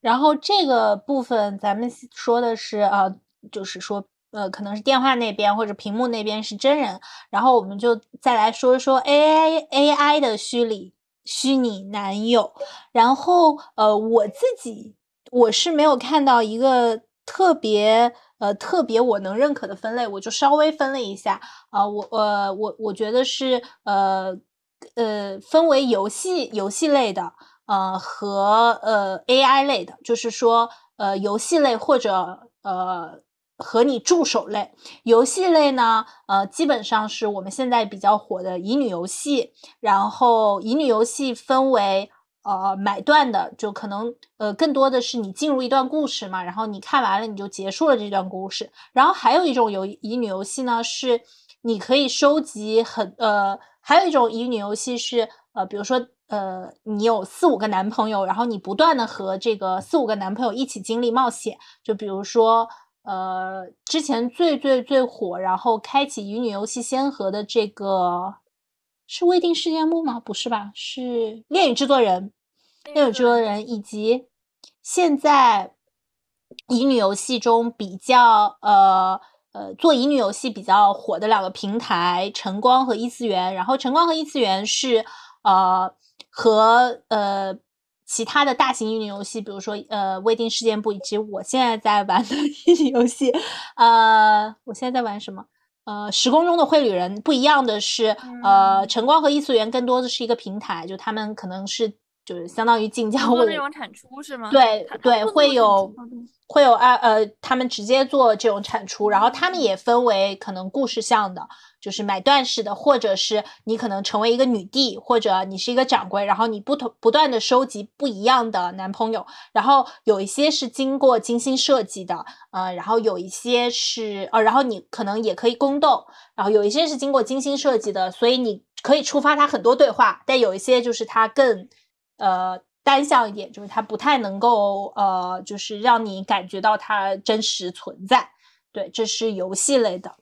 Speaker 2: 然后这个部分咱们说的是啊，就是说。呃，可能是电话那边或者屏幕那边是真人，然后我们就再来说一说 A I A I 的虚拟虚拟男友。然后呃，我自己我是没有看到一个特别呃特别我能认可的分类，我就稍微分了一下啊，我呃我我觉得是呃呃分为游戏游戏类的呃和呃 A I 类的，就是说呃游戏类或者呃。和你助手类游戏类呢，呃，基本上是我们现在比较火的乙女游戏。然后乙女游戏分为呃买断的，就可能呃更多的是你进入一段故事嘛，然后你看完了你就结束了这段故事。然后还有一种游乙女游戏呢，是你可以收集很呃，还有一种乙女游戏是呃，比如说呃，你有四五个男朋友，然后你不断的和这个四五个男朋友一起经历冒险，就比如说。呃，之前最最最火，然后开启乙女游戏先河的这个是未定事件簿吗？不是吧？是恋与制作人，恋与制作人，以及现在乙女游戏中比较呃呃做乙女游戏比较火的两个平台，晨光和异次元。然后晨光和异次元是呃和呃。其他的大型乙女游戏，比如说呃未定事件簿，以及我现在在玩的 <laughs> 乙女游戏，呃，我现在在玩什么？呃，时空中的绘旅人不一样的是，呃，晨光和异次元更多的是一个平台，就他们可能是就是相当于竞价或者
Speaker 1: 那种产出是吗？
Speaker 2: 对对，会有。会有啊呃，他们直接做这种产出，然后他们也分为可能故事向的，就是买断式的，或者是你可能成为一个女帝，或者你是一个掌柜，然后你不同不断的收集不一样的男朋友，然后有一些是经过精心设计的，呃，然后有一些是呃，然后你可能也可以宫斗，然后有一些是经过精心设计的，所以你可以触发他很多对话，但有一些就是他更呃。单向一点，就是它不太能够，呃，就是让你感觉到它真实存在。对，这是游戏类的。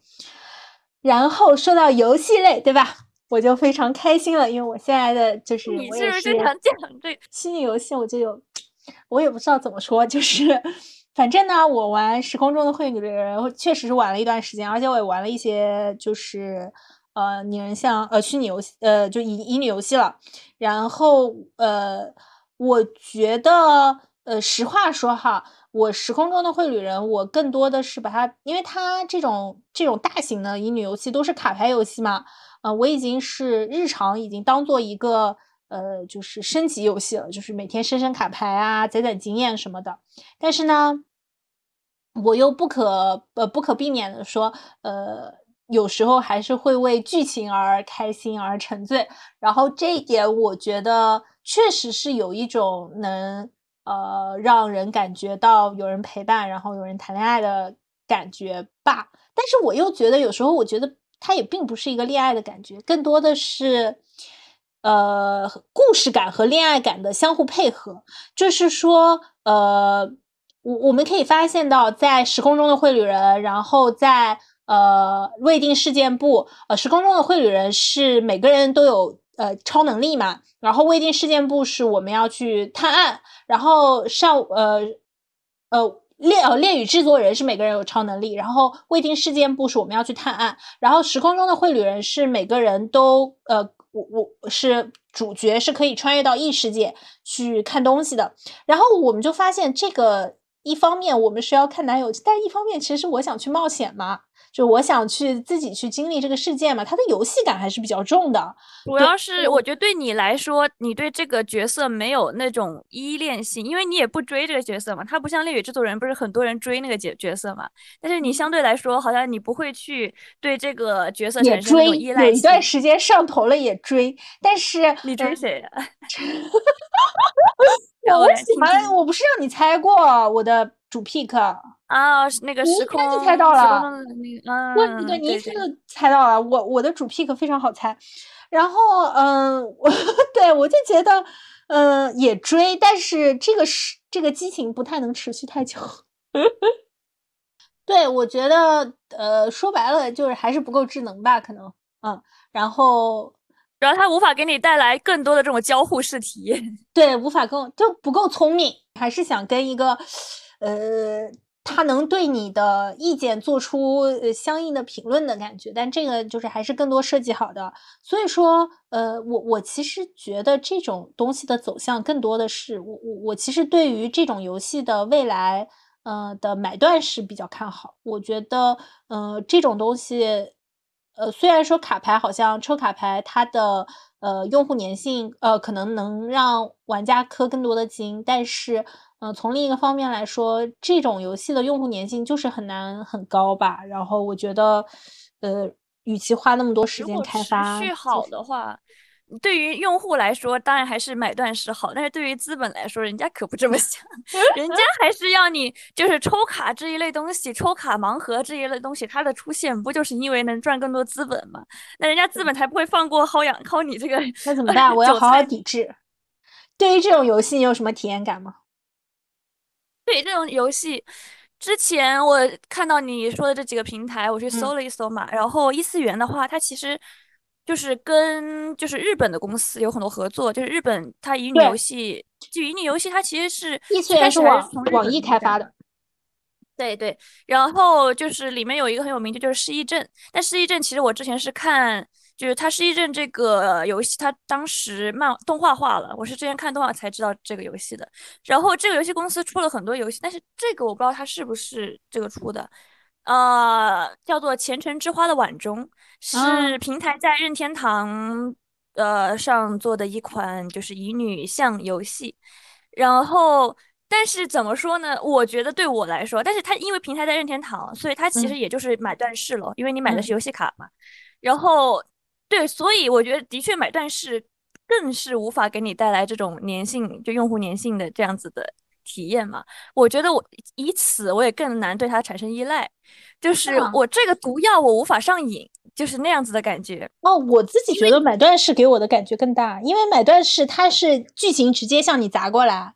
Speaker 2: 然后说到游戏类，对吧？我就非常开心了，因为我现在的就是
Speaker 1: 你是不是经常讲这
Speaker 2: 虚拟游戏？我就有，我也不知道怎么说，就是反正呢，我玩《时空中的绘女人》确实是玩了一段时间，而且我也玩了一些，就是呃，拟人像呃虚拟游戏，呃，就乙乙女游戏了。然后呃。我觉得，呃，实话说哈，我时空中的绘旅人，我更多的是把它，因为它这种这种大型的乙女游戏都是卡牌游戏嘛，呃，我已经是日常已经当做一个呃，就是升级游戏了，就是每天升升卡牌啊，攒攒经验什么的。但是呢，我又不可呃不可避免的说，呃，有时候还是会为剧情而开心而沉醉。然后这一点，我觉得确实是有一种能呃让人感觉到有人陪伴，然后有人谈恋爱的感觉吧。但是我又觉得有时候，我觉得它也并不是一个恋爱的感觉，更多的是呃故事感和恋爱感的相互配合。就是说，呃。我我们可以发现到，在时空中的绘旅人，然后在呃未定事件部，呃时空中的绘旅人是每个人都有呃超能力嘛，然后未定事件部是我们要去探案，然后上呃呃恋呃恋与制作人是每个人有超能力，然后未定事件部是我们要去探案，然后时空中的绘旅人是每个人都呃我我是主角是可以穿越到异世界去看东西的，然后我们就发现这个。一方面我们是要看男友，但一方面其实我想去冒险嘛，就我想去自己去经历这个世界嘛，它的游戏感还是比较重的。
Speaker 1: 主要是我觉得对你来说，你对这个角色没有那种依恋性，因为你也不追这个角色嘛。他不像猎语制作人，不是很多人追那个角角色嘛。但是你相对来说，好像你不会去对这个角色产生依赖性。
Speaker 2: 有一段时间上头了也追，但是
Speaker 1: 你追谁？<laughs>
Speaker 2: 我喜欢，我不是让你猜过我的主 pick
Speaker 1: 啊，那个时空
Speaker 2: 就猜到了，
Speaker 1: 嗯，
Speaker 2: 对对，你一猜就猜到了。我我的主 pick 非常好猜，然后嗯，<laughs> 我对我就觉得嗯也追，但是这个是这个激情不太能持续太久。<laughs> 对，我觉得呃说白了就是还是不够智能吧，可能嗯，然后。
Speaker 1: 主要它无法给你带来更多的这种交互式体验，<laughs>
Speaker 2: 对，无法更就不够聪明，还是想跟一个，呃，他能对你的意见做出呃相应的评论的感觉，但这个就是还是更多设计好的。所以说，呃，我我其实觉得这种东西的走向更多的是我我我其实对于这种游戏的未来，呃的买断是比较看好。我觉得，呃，这种东西。呃，虽然说卡牌好像抽卡牌，它的呃用户粘性呃可能能让玩家氪更多的金，但是呃从另一个方面来说，这种游戏的用户粘性就是很难很高吧。然后我觉得，呃，与其花那么多时间开发，
Speaker 1: 持续好的话。对于用户来说，当然还是买断式好，但是对于资本来说，人家可不这么想，<laughs> 人家还是要你就是抽卡这一类东西，抽卡盲盒这一类东西，它的出现不就是因为能赚更多资本吗？那人家资本才不会放过薅羊薅你这个。
Speaker 2: 那怎么办？我要好好抵制。对于这种游戏，你有什么体验感吗？
Speaker 1: 对这种游戏，之前我看到你说的这几个平台，我去搜了一搜嘛，然后异次元的话，它其实。就是跟就是日本的公司有很多合作，就是日本它乙女游戏，就乙女游戏它其实是
Speaker 2: 异次元是网网易开发的，
Speaker 1: 对对。然后就是里面有一个很有名的，就是失忆症。但失忆症其实我之前是看，就是它是一阵这个游戏，它当时漫动画化了，我是之前看动画才知道这个游戏的。然后这个游戏公司出了很多游戏，但是这个我不知道它是不是这个出的。呃，叫做《前程之花》的晚钟是平台在任天堂呃上做的一款就是乙女向游戏，然后但是怎么说呢？我觉得对我来说，但是它因为平台在任天堂，所以它其实也就是买断式了，因为你买的是游戏卡嘛。然后对，所以我觉得的确买断式更是无法给你带来这种粘性，就用户粘性的这样子的。体验嘛，我觉得我以此我也更难对它产生依赖，就是我这个毒药我无法上瘾，就是那样子的感觉。
Speaker 2: 哦，我自己觉得买断式给我的感觉更大，因为买断式它是剧情直接向你砸过来，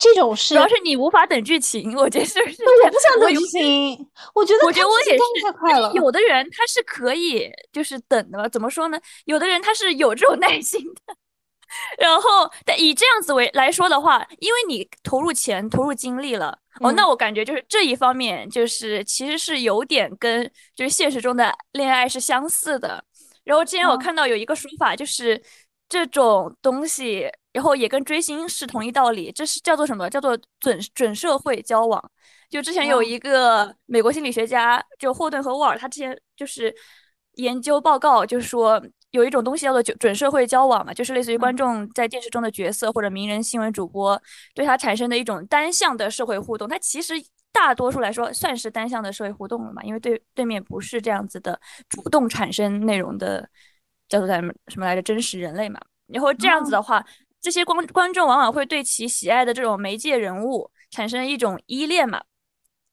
Speaker 2: 这种事
Speaker 1: 主要是你无法等剧情，我觉得是？
Speaker 2: 我不想等剧情，我觉得
Speaker 1: 我觉得我也是
Speaker 2: 太快了。
Speaker 1: 有的人他是可以就是等的，怎么说呢？有的人他是有这种耐心的。然后，但以这样子为来说的话，因为你投入钱、投入精力了，哦，那我感觉就是这一方面，就是其实是有点跟就是现实中的恋爱是相似的。然后之前我看到有一个说法，就是这种东西，然后也跟追星是同一道理，这是叫做什么？叫做准准社会交往。就之前有一个美国心理学家，就霍顿和沃尔，他之前就是。研究报告，就是说有一种东西叫做准准社会交往嘛，就是类似于观众在电视中的角色或者名人、新闻主播对他产生的一种单向的社会互动。它其实大多数来说算是单向的社会互动了嘛，因为对对面不是这样子的主动产生内容的，叫做什么什么来着？真实人类嘛。然后这样子的话，这些观观众往往会对其喜爱的这种媒介人物产生一种依恋嘛。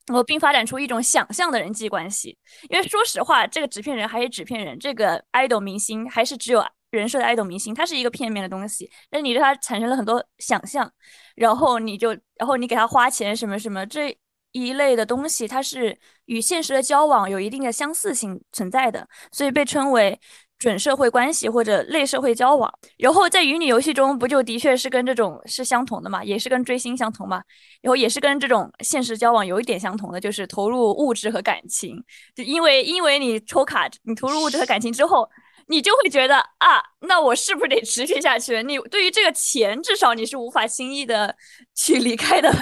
Speaker 1: 然后并发展出一种想象的人际关系，因为说实话，这个纸片人还是纸片人，这个爱豆明星还是只有人设的爱豆明星，它是一个片面的东西。但你对他产生了很多想象，然后你就，然后你给他花钱什么什么这一类的东西，它是与现实的交往有一定的相似性存在的，所以被称为。准社会关系或者类社会交往，然后在乙女游戏中不就的确是跟这种是相同的嘛，也是跟追星相同嘛，然后也是跟这种现实交往有一点相同的，就是投入物质和感情。就因为因为你抽卡，你投入物质和感情之后，你就会觉得啊，那我是不是得持续下去？你对于这个钱，至少你是无法轻易的去离开的，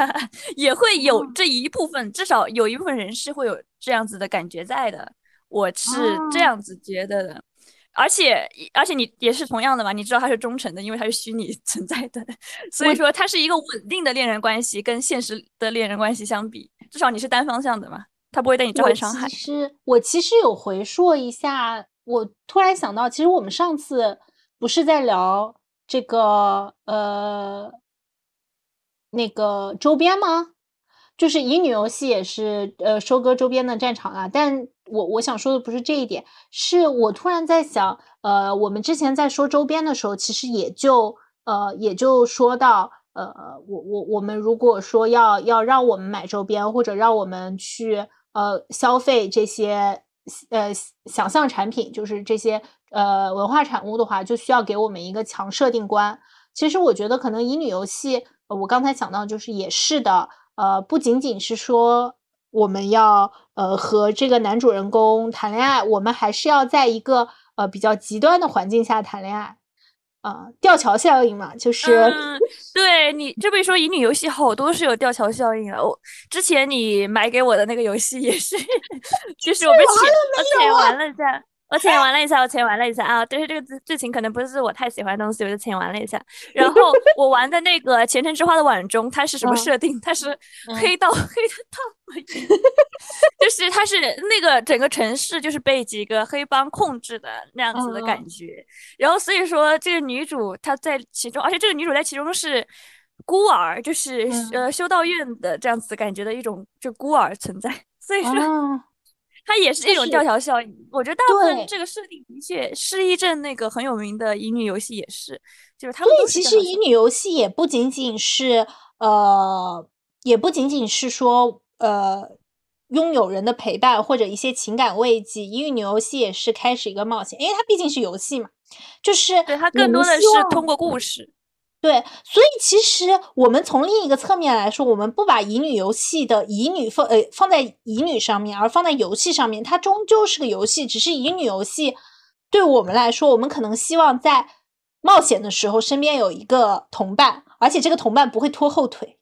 Speaker 1: 也会有这一部分，至少有一部分人是会有这样子的感觉在的。我是这样子觉得的。而且，而且你也是同样的嘛？你知道他是忠诚的，因为他是虚拟 <laughs> 存在的，所以说他是一个稳定的恋人关系，跟现实的恋人关系相比，至少你是单方向的嘛，他不会对你造成伤害。
Speaker 2: 其实我其实有回溯一下，我突然想到，其实我们上次不是在聊这个呃那个周边吗？就是乙女游戏也是呃收割周边的战场啊，但我我想说的不是这一点，是我突然在想，呃，我们之前在说周边的时候，其实也就呃也就说到，呃，我我我们如果说要要让我们买周边，或者让我们去呃消费这些呃想象产品，就是这些呃文化产物的话，就需要给我们一个强设定观。其实我觉得可能乙女游戏，我刚才想到就是也是的。呃，不仅仅是说我们要呃和这个男主人公谈恋爱，我们还是要在一个呃比较极端的环境下谈恋爱，啊，吊桥效应嘛，就是，嗯
Speaker 1: 对你这么一说，乙女游戏好多是有吊桥效应啊。我之前你买给我的那个游戏也是，<laughs> 就是我们
Speaker 2: 且
Speaker 1: 且玩了一下。我浅玩了一下，我浅玩了一下啊，但是这个剧剧情可能不是我太喜欢的东西，我就浅玩了一下。然后我玩的那个《前程之花》的晚钟，它是什么设定？它是黑道 <laughs> 黑的道，就是它是那个整个城市就是被几个黑帮控制的那样子的感觉。然后所以说这个女主她在其中，而且这个女主在其中是孤儿，就是呃修道院的这样子感觉的一种就孤儿存在。所以说。它也是一种吊桥效应，我觉得大部分这个设定的确，失忆症那个很有名的乙女游戏也是，就是他们
Speaker 2: 对，其实乙女游戏也不仅仅是呃，也不仅仅是说呃拥有人的陪伴或者一些情感慰藉，乙女游戏也是开始一个冒险，因为它毕竟是游戏嘛，就是
Speaker 1: 对它更多的是通过故事。
Speaker 2: 对，所以其实我们从另一个侧面来说，我们不把乙女游戏的乙女放呃放在乙女上面，而放在游戏上面，它终究是个游戏。只是乙女游戏对我们来说，我们可能希望在冒险的时候身边有一个同伴，而且这个同伴不会拖后腿。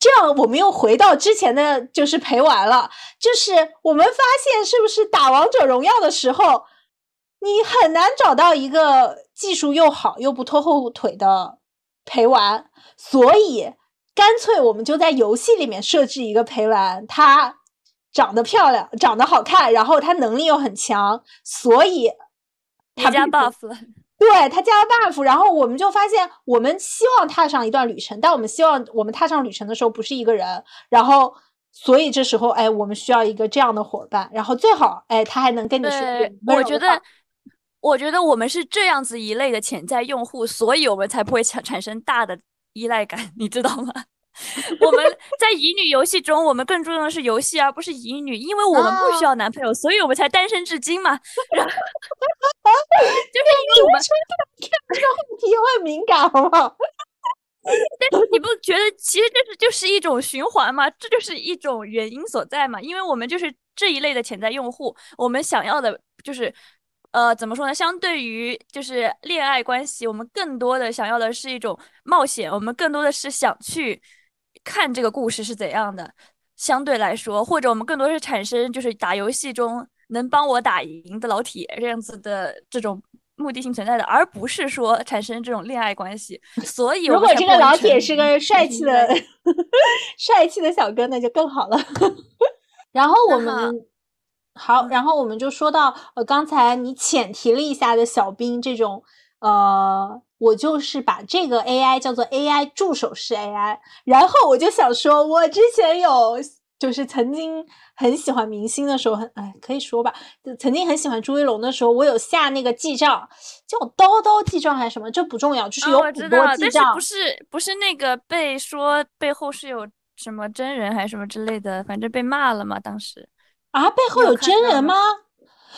Speaker 2: 这样我们又回到之前的就是陪玩了，就是我们发现是不是打王者荣耀的时候，你很难找到一个技术又好又不拖后腿的。陪玩，所以干脆我们就在游戏里面设置一个陪玩，她长得漂亮，长得好看，然后她能力又很强，所以
Speaker 1: 他加 buff 了。<laughs>
Speaker 2: 对他加了 buff，然后我们就发现，我们希望踏上一段旅程，但我们希望我们踏上旅程的时候不是一个人，然后所以这时候，哎，我们需要一个这样的伙伴，然后最好，哎，他还能跟你说。
Speaker 1: 我觉得。我觉得我们是这样子一类的潜在用户，所以我们才不会产产生大的依赖感，<laughs> 你知道吗？我们 <laughs> 在乙女游戏中，我们更注重的是游戏，而不是乙女，因为我们不需要男朋友，所以我们才单身至今嘛。<laughs> 就是因为我们
Speaker 2: 这个问题会很敏感，好不好？
Speaker 1: 但是你不觉得其实这是就是一种循环吗？这就是一种原因所在嘛？因为我们就是这一类的潜在用户，我们想要的就是。呃，怎么说呢？相对于就是恋爱关系，我们更多的想要的是一种冒险，我们更多的是想去看这个故事是怎样的。相对来说，或者我们更多是产生就是打游戏中能帮我打赢的老铁这样子的这种目的性存在的，而不是说产生这种恋爱关系。所以，
Speaker 2: 如果这个老铁是个帅气的 <laughs> 帅气的小哥，那就更好了。<laughs> 然后我们好，然后我们就说到呃，刚才你浅提了一下的小兵这种呃。我就是把这个 AI 叫做 AI 助手式 AI，然后我就想说，我之前有就是曾经很喜欢明星的时候，很哎可以说吧，就曾经很喜欢朱一龙的时候，我有下那个记账，叫叨叨记账还是什么，这不重要，就是有很多记账，
Speaker 1: 不是不是那个被说背后是有什么真人还是什么之类的，反正被骂了嘛，当时
Speaker 2: 啊背后有真人吗？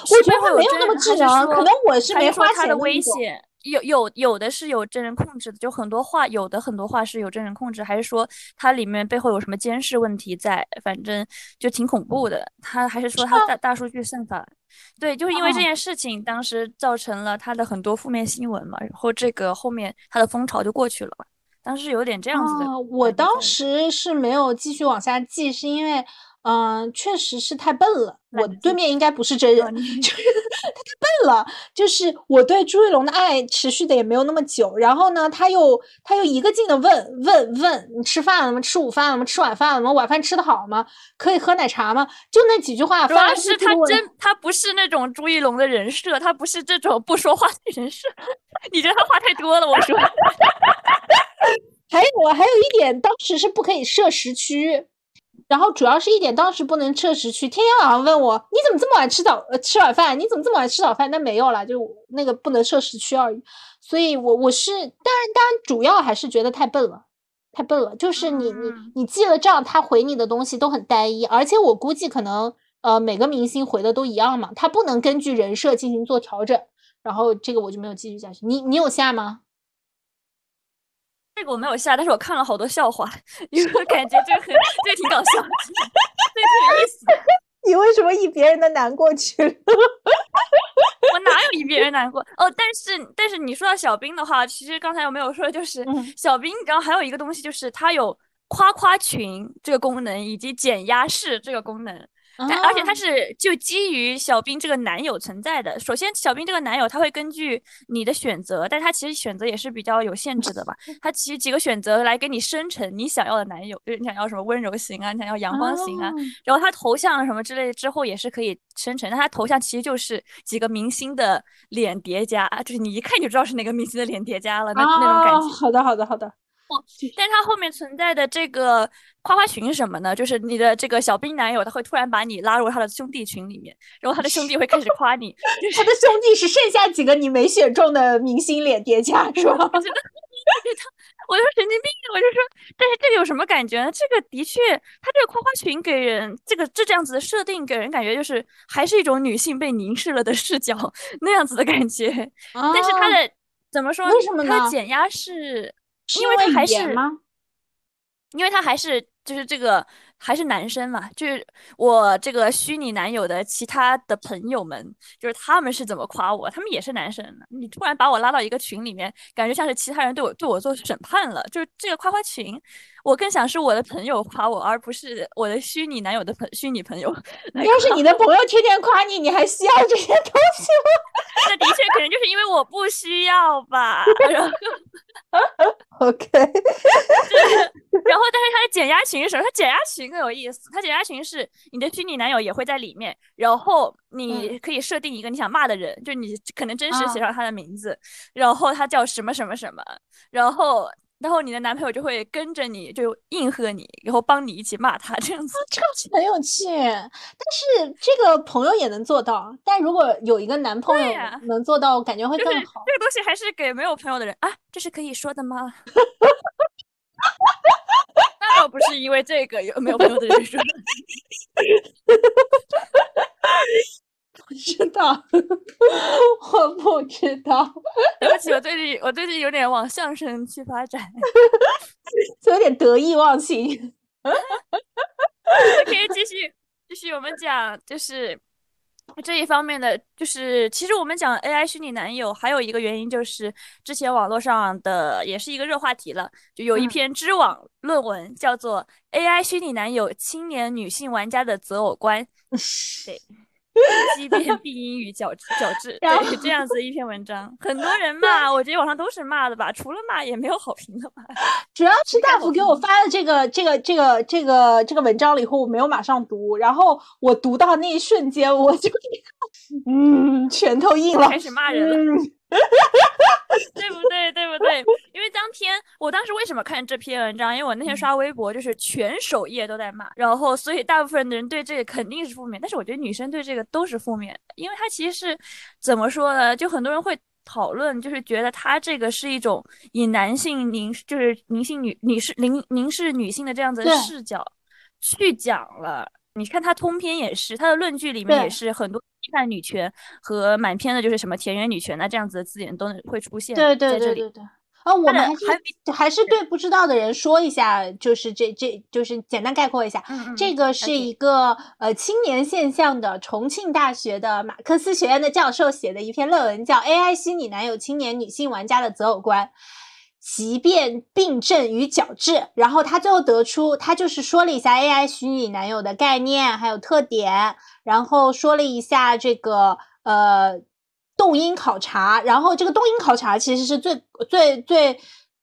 Speaker 2: 我觉得他没有那么智能，可能我是没花钱
Speaker 1: 的危险。有有有的是有真人控制的，就很多话有的很多话是有真人控制，还是说它里面背后有什么监视问题在？反正就挺恐怖的。他还是说他大大数据算法，对，就是因为这件事情，当时造成了他的很多负面新闻嘛，然后这个后面他的风潮就过去了。当时有点这样子的。
Speaker 2: 我当时是没有继续往下记，是因为。嗯，确实是太笨了。我对面应该不是真人，就 <laughs> 是他太笨了。就是我对朱一龙的爱持续的也没有那么久。然后呢，他又他又一个劲的问问问你吃饭了吗？吃午饭了吗？吃晚饭了吗？晚饭吃的好吗？可以喝奶茶吗？就那几句话。
Speaker 1: 主要是他真他不是那种朱一龙的人设，他不是这种不说话的人设。<laughs> 你觉得他话太多了？我说。<laughs>
Speaker 2: 还有还有一点，当时是不可以设时区。然后主要是一点，当时不能撤时区，天天晚上问我你怎么这么晚吃早呃吃晚饭？你怎么这么晚吃早饭？那没有了，就那个不能设时区而已。所以，我我是当然当然主要还是觉得太笨了，太笨了。就是你你你记了账，他回你的东西都很单一，而且我估计可能呃每个明星回的都一样嘛，他不能根据人设进行做调整。然后这个我就没有继续下去。你你有下吗？
Speaker 1: 这个我没有下，但是我看了好多笑话，因为感觉这个很这个挺搞笑，这挺有意思。<laughs>
Speaker 2: 你为什么以别人的难过去？<laughs>
Speaker 1: 我哪有以别人难过？哦，但是但是你说到小兵的话，其实刚才有没有说，就是小兵，然后还有一个东西，就是它有夸夸群这个功能，以及减压室这个功能。但而且他是就基于小兵这个男友存在的。首先，小兵这个男友他会根据你的选择，但他其实选择也是比较有限制的吧。<laughs> 他其实几个选择来给你生成你想要的男友，就是你想要什么温柔型啊，你想要阳光型啊。然后他头像什么之类之后也是可以生成。但他头像其实就是几个明星的脸叠加，就是你一看就知道是哪个明星的脸叠加了那那种感觉。
Speaker 2: 好的，好的，好的。
Speaker 1: 但是它后面存在的这个夸夸群是什么呢？就是你的这个小兵男友，他会突然把你拉入他的兄弟群里面，然后他的兄弟会开始夸你。
Speaker 2: 他的兄弟是剩下几个你没选中的明星脸叠加，是吧？<laughs> 我觉得
Speaker 1: 我就说神经病，我就说，但是这个有什么感觉呢？这个的确，他这个夸夸群给人这个这这样子的设定，给人感觉就是还是一种女性被凝视了的视角 <laughs> 那样子的感觉。但是他的怎么说？
Speaker 2: 为什么呢？
Speaker 1: 他的减压是。因为他还是，因为他还是就是这个还是男生嘛，就是我这个虚拟男友的其他的朋友们，就是他们是怎么夸我，他们也是男生。你突然把我拉到一个群里面，感觉像是其他人对我对我做审判了，就是这个夸夸群。我更想是我的朋友夸我，而不是我的虚拟男友的朋虚拟朋友。
Speaker 2: 要是你的朋友天天夸你，你还需要这些东西吗？<laughs>
Speaker 1: 那的确可能就是因为我不需要吧。然后，<laughs>
Speaker 2: OK。<laughs>
Speaker 1: 然后，但是他的减压群是什么？他减压群更有意思。他减压群是你的虚拟男友也会在里面，然后你可以设定一个你想骂的人，就你可能真实写上他的名字，然后他叫什么什么什么，然后。然后你的男朋友就会跟着你，就应和你，然后帮你一起骂他，这样子，
Speaker 2: 这个很有趣。但是这个朋友也能做到，但如果有一个男朋友能做到，感觉会更好。
Speaker 1: 这个东西还是给没有朋友的人啊，这是可以说的吗？<laughs> 那倒不是因为这个有没有朋友的人说。<laughs>
Speaker 2: 不知道，<laughs> 我不知道。
Speaker 1: 对不起，我最近我最近有点往相声去发展，<laughs>
Speaker 2: 就有点得意忘形。<laughs>
Speaker 1: 可以继续继续，我们讲就是这一方面的，就是其实我们讲 AI 虚拟男友，还有一个原因就是之前网络上的也是一个热话题了，就有一篇知网论文叫做《AI 虚拟男友青年女性玩家的择偶观》。对。畸变病因与角质角质，<laughs> 对这样子一篇文章，很多人骂，我觉得网上都是骂的吧，除了骂也没有好评的吧。<laughs>
Speaker 2: 主要是大夫给我发的这个这个这个这个这个文章了以后，我没有马上读，然后我读到那一瞬间，我就 <laughs> 嗯，拳头硬了，
Speaker 1: 开始骂人了。<laughs> 对不对？对不对？因为当天我当时为什么看这篇文章？因为我那天刷微博，就是全首页都在骂，然后所以大部分的人对这个肯定是负面。但是我觉得女生对这个都是负面，因为它其实是怎么说呢？就很多人会讨论，就是觉得它这个是一种以男性凝，就是凝性女女士凝凝视女性的这样子的视角去讲了。你看他通篇也是，他的论据里面也是很多批判女权和满篇的就是什么田园女权呐这样子的字眼都会出现
Speaker 2: 对对对对对。啊，我们还是还是对不知道的人说一下，就是这这就是简单概括一下，这个是一个呃青年现象的重庆大学的马克思学院的教授写的一篇论文，叫《AI 虚拟男友青年女性玩家的择偶观》。疾病、病症与矫治，然后他最后得出，他就是说了一下 AI 虚拟男友的概念还有特点，然后说了一下这个呃动因考察，然后这个动因考察其实是最最最。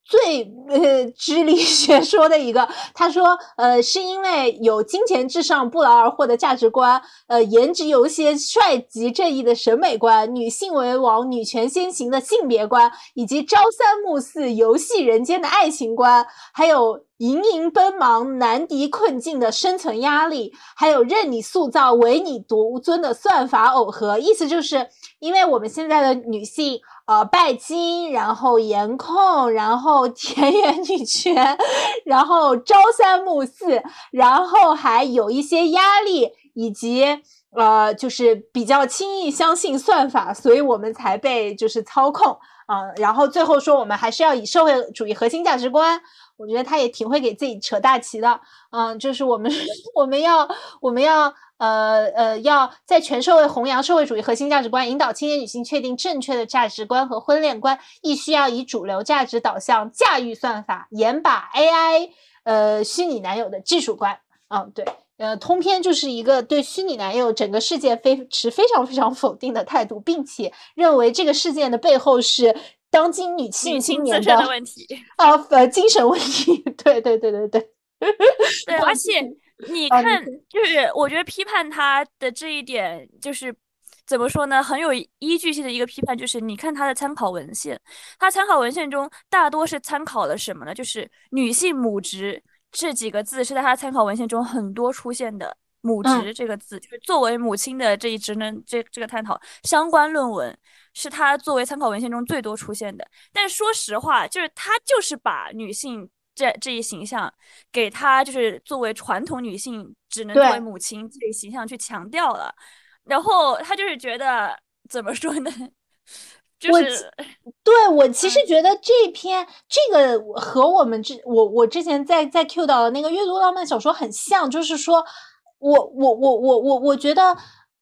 Speaker 2: 最呃，智力 <laughs> 学说的一个，他说，呃，是因为有金钱至上、不劳而获的价值观，呃，颜值有些帅极正义的审美观，女性为王、女权先行的性别观，以及朝三暮四、游戏人间的爱情观，还有盈盈奔忙、难敌困境的生存压力，还有任你塑造、唯你独尊的算法耦合。意思就是，因为我们现在的女性。呃，拜金，然后颜控，然后田园女权，然后朝三暮四，然后还有一些压力，以及呃，就是比较轻易相信算法，所以我们才被就是操控啊。然后最后说，我们还是要以社会主义核心价值观。我觉得他也挺会给自己扯大旗的，嗯，就是我们 <laughs> 我们要我们要呃呃要在全社会弘扬社会主义核心价值观，引导青年女性确定正确的价值观和婚恋观，亦需要以主流价值导向驾驭算法，严把 AI 呃虚拟男友的技术观。嗯，对，呃，通篇就是一个对虚拟男友整个事件非持非常非常否定的态度，并且认为这个事件的背后是。当今女性青年
Speaker 1: 的问题 <laughs>
Speaker 2: 啊，呃，精神问题，<laughs> 对对对对对，
Speaker 1: 对，而且你看，就是我觉得批判他的这一点，就是怎么说呢，很有依据性的一个批判，就是你看他的参考文献，他参考文献中大多是参考了什么呢？就是女性母职这几个字是在他参考文献中很多出现的，母职这个字就是作为母亲的这一职能，这这个探讨相关论文。是他作为参考文献中最多出现的，但说实话，就是他就是把女性这这一形象给她就是作为传统女性只能作为母亲这一形象去强调了，然后她就是觉得怎么说呢？<laughs> 就是
Speaker 2: 对我 <laughs> 其实觉得这篇这个和我们之我我之前在在 Q 到的那个阅读浪漫小说很像，就是说我我我我我我觉得。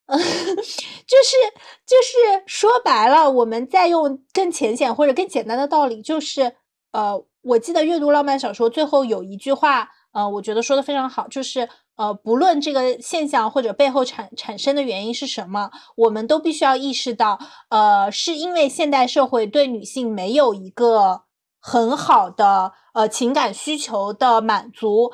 Speaker 2: 嗯，<laughs> 就是就是说白了，我们再用更浅显或者更简单的道理，就是呃，我记得阅读浪漫小说最后有一句话，呃，我觉得说的非常好，就是呃，不论这个现象或者背后产产生的原因是什么，我们都必须要意识到，呃，是因为现代社会对女性没有一个很好的呃情感需求的满足。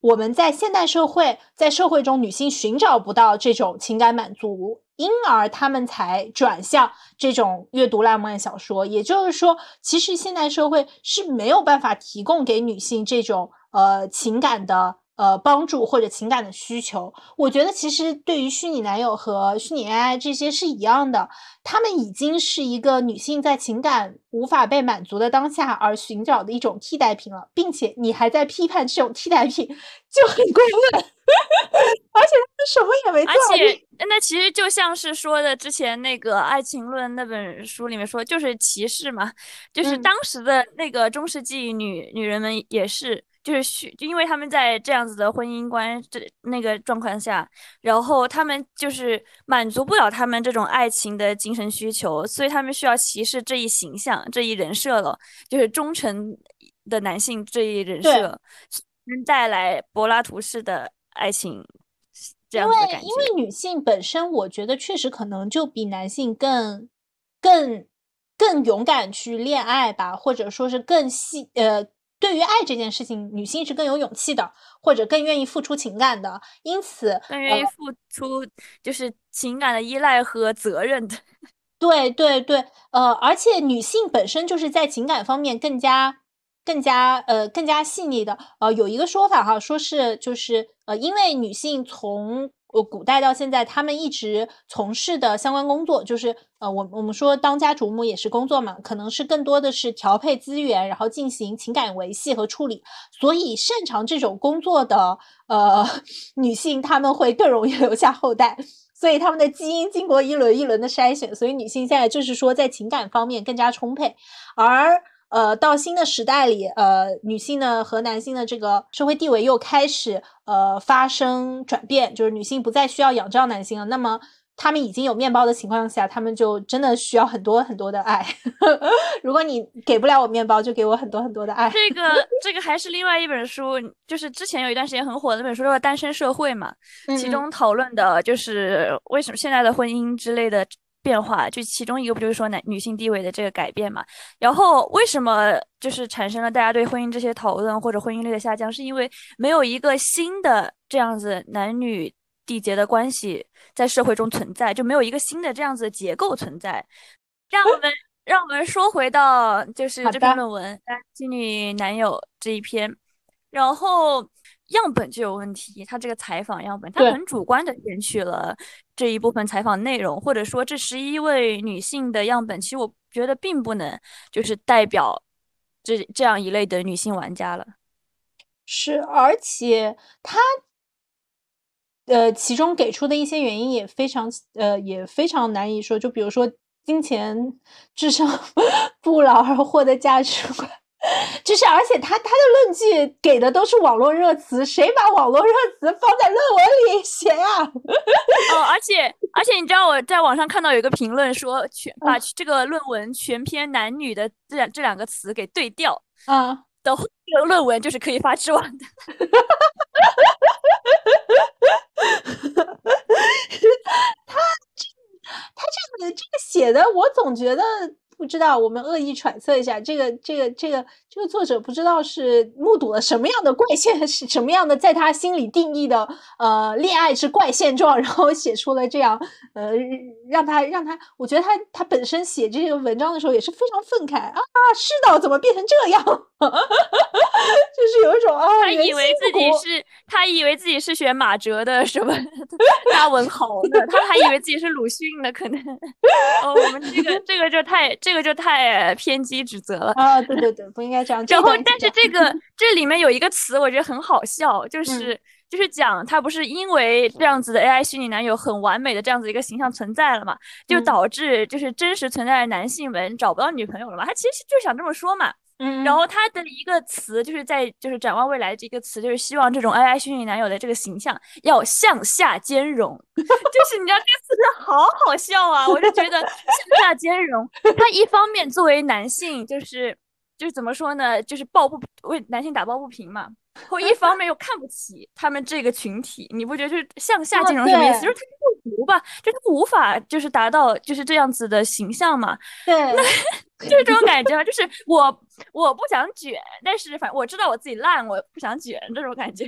Speaker 2: 我们在现代社会，在社会中，女性寻找不到这种情感满足，因而他们才转向这种阅读浪漫小说。也就是说，其实现代社会是没有办法提供给女性这种呃情感的。呃，帮助或者情感的需求，我觉得其实对于虚拟男友和虚拟 AI 这些是一样的，他们已经是一个女性在情感无法被满足的当下而寻找的一种替代品了，并且你还在批判这种替代品，就很过分，<laughs> 而且他们什么也没做。
Speaker 1: 而且那其实就像是说的之前那个《爱情论》那本书里面说，就是歧视嘛，就是当时的那个中世纪女女人们也是。就是需，就因为他们在这样子的婚姻观这那个状况下，然后他们就是满足不了他们这种爱情的精神需求，所以他们需要歧视这一形象、这一人设了，就是忠诚的男性这一人设，能带来柏拉图式的爱情。这样的感觉。
Speaker 2: 因为女性本身，我觉得确实可能就比男性更更更勇敢去恋爱吧，或者说是更细呃。对于爱这件事情，女性是更有勇气的，或者更愿意付出情感的，因此
Speaker 1: 更愿意付出就是情感的依赖和责任的。<laughs>
Speaker 2: 对对对，呃，而且女性本身就是在情感方面更加、更加呃、更加细腻的。呃，有一个说法哈，说是就是呃，因为女性从呃，古代到现在，他们一直从事的相关工作，就是呃，我我们说当家主母也是工作嘛，可能是更多的是调配资源，然后进行情感维系和处理。所以擅长这种工作的呃女性，她们会更容易 <laughs> 留下后代，所以她们的基因经过一轮一轮的筛选，所以女性现在就是说在情感方面更加充沛，而。呃，到新的时代里，呃，女性呢和男性的这个社会地位又开始呃发生转变，就是女性不再需要仰仗男性了。那么，他们已经有面包的情况下，他们就真的需要很多很多的爱。<laughs> 如果你给不了我面包，就给我很多很多的爱。
Speaker 1: 这个 <laughs> 这个还是另外一本书，就是之前有一段时间很火的那本书，叫《单身社会》嘛，其中讨论的就是为什么现在的婚姻之类的。变化就其中一个不就是说男女性地位的这个改变嘛？然后为什么就是产生了大家对婚姻这些讨论或者婚姻率的下降？是因为没有一个新的这样子男女缔结的关系在社会中存在，就没有一个新的这样子的结构存在。让我们 <laughs> 让我们说回到就是这篇论文《男女男友》这一篇，然后。样本就有问题，他这个采访样本，他很主观的选取了这一部分采访内容，或者说这十一位女性的样本，其实我觉得并不能就是代表这这样一类的女性玩家了。
Speaker 2: 是，而且他呃，其中给出的一些原因也非常呃，也非常难以说，就比如说金钱、智商 <laughs> 不劳而获的价值观。<laughs> 就是，而且他他的论据给的都是网络热词，谁把网络热词放在论文里写呀？<laughs>
Speaker 1: 哦，而且而且你知道我在网上看到有一个评论说，全把这个论文全篇男女的这两这两个词给对调
Speaker 2: 啊 <laughs>
Speaker 1: 的这个论文就是可以发知网的。
Speaker 2: 他这他这个这个写的，我总觉得。不知道，我们恶意揣测一下，这个这个这个这个作者不知道是目睹了什么样的怪现，<laughs> 是什么样的在他心里定义的呃恋爱是怪现状，然后写出了这样呃让他让他，我觉得他他本身写这个文章的时候也是非常愤慨啊，世道怎么变成这样？<laughs> 就是有一种啊，
Speaker 1: 他以为自己是他以为自己是学马哲的什么 <laughs> 大文豪的，他还以为自己是鲁迅的，可能哦，我们这个这个就太。这个就太偏激指责了
Speaker 2: 啊！对对对，不应该这样。
Speaker 1: 然后，但是这个 <laughs> 这里面有一个词，我觉得很好笑，就是就是讲他不是因为这样子的 AI 虚拟男友很完美的这样子一个形象存在了嘛，就导致就是真实存在的男性们找不到女朋友了嘛？他其实就想这么说嘛。
Speaker 2: 嗯，
Speaker 1: 然后他的一个词就是在就是展望未来这个词，就是希望这种 AI 虚拟男友的这个形象要向下兼容，<laughs> 就是你知道这个词好好笑啊！我就觉得向下兼容，他一方面作为男性，就是就是怎么说呢，就是抱不为男性打抱不平嘛。后一方面又看不起他们这个群体，你不觉得就是向下兼容什么意思？就是他不足吧，就他无法就是达到就是这样子的形象嘛。
Speaker 2: 对，<laughs>
Speaker 1: 就是这种感觉，就是我我不想卷，但是反正我知道我自己烂，我不想卷这种感觉。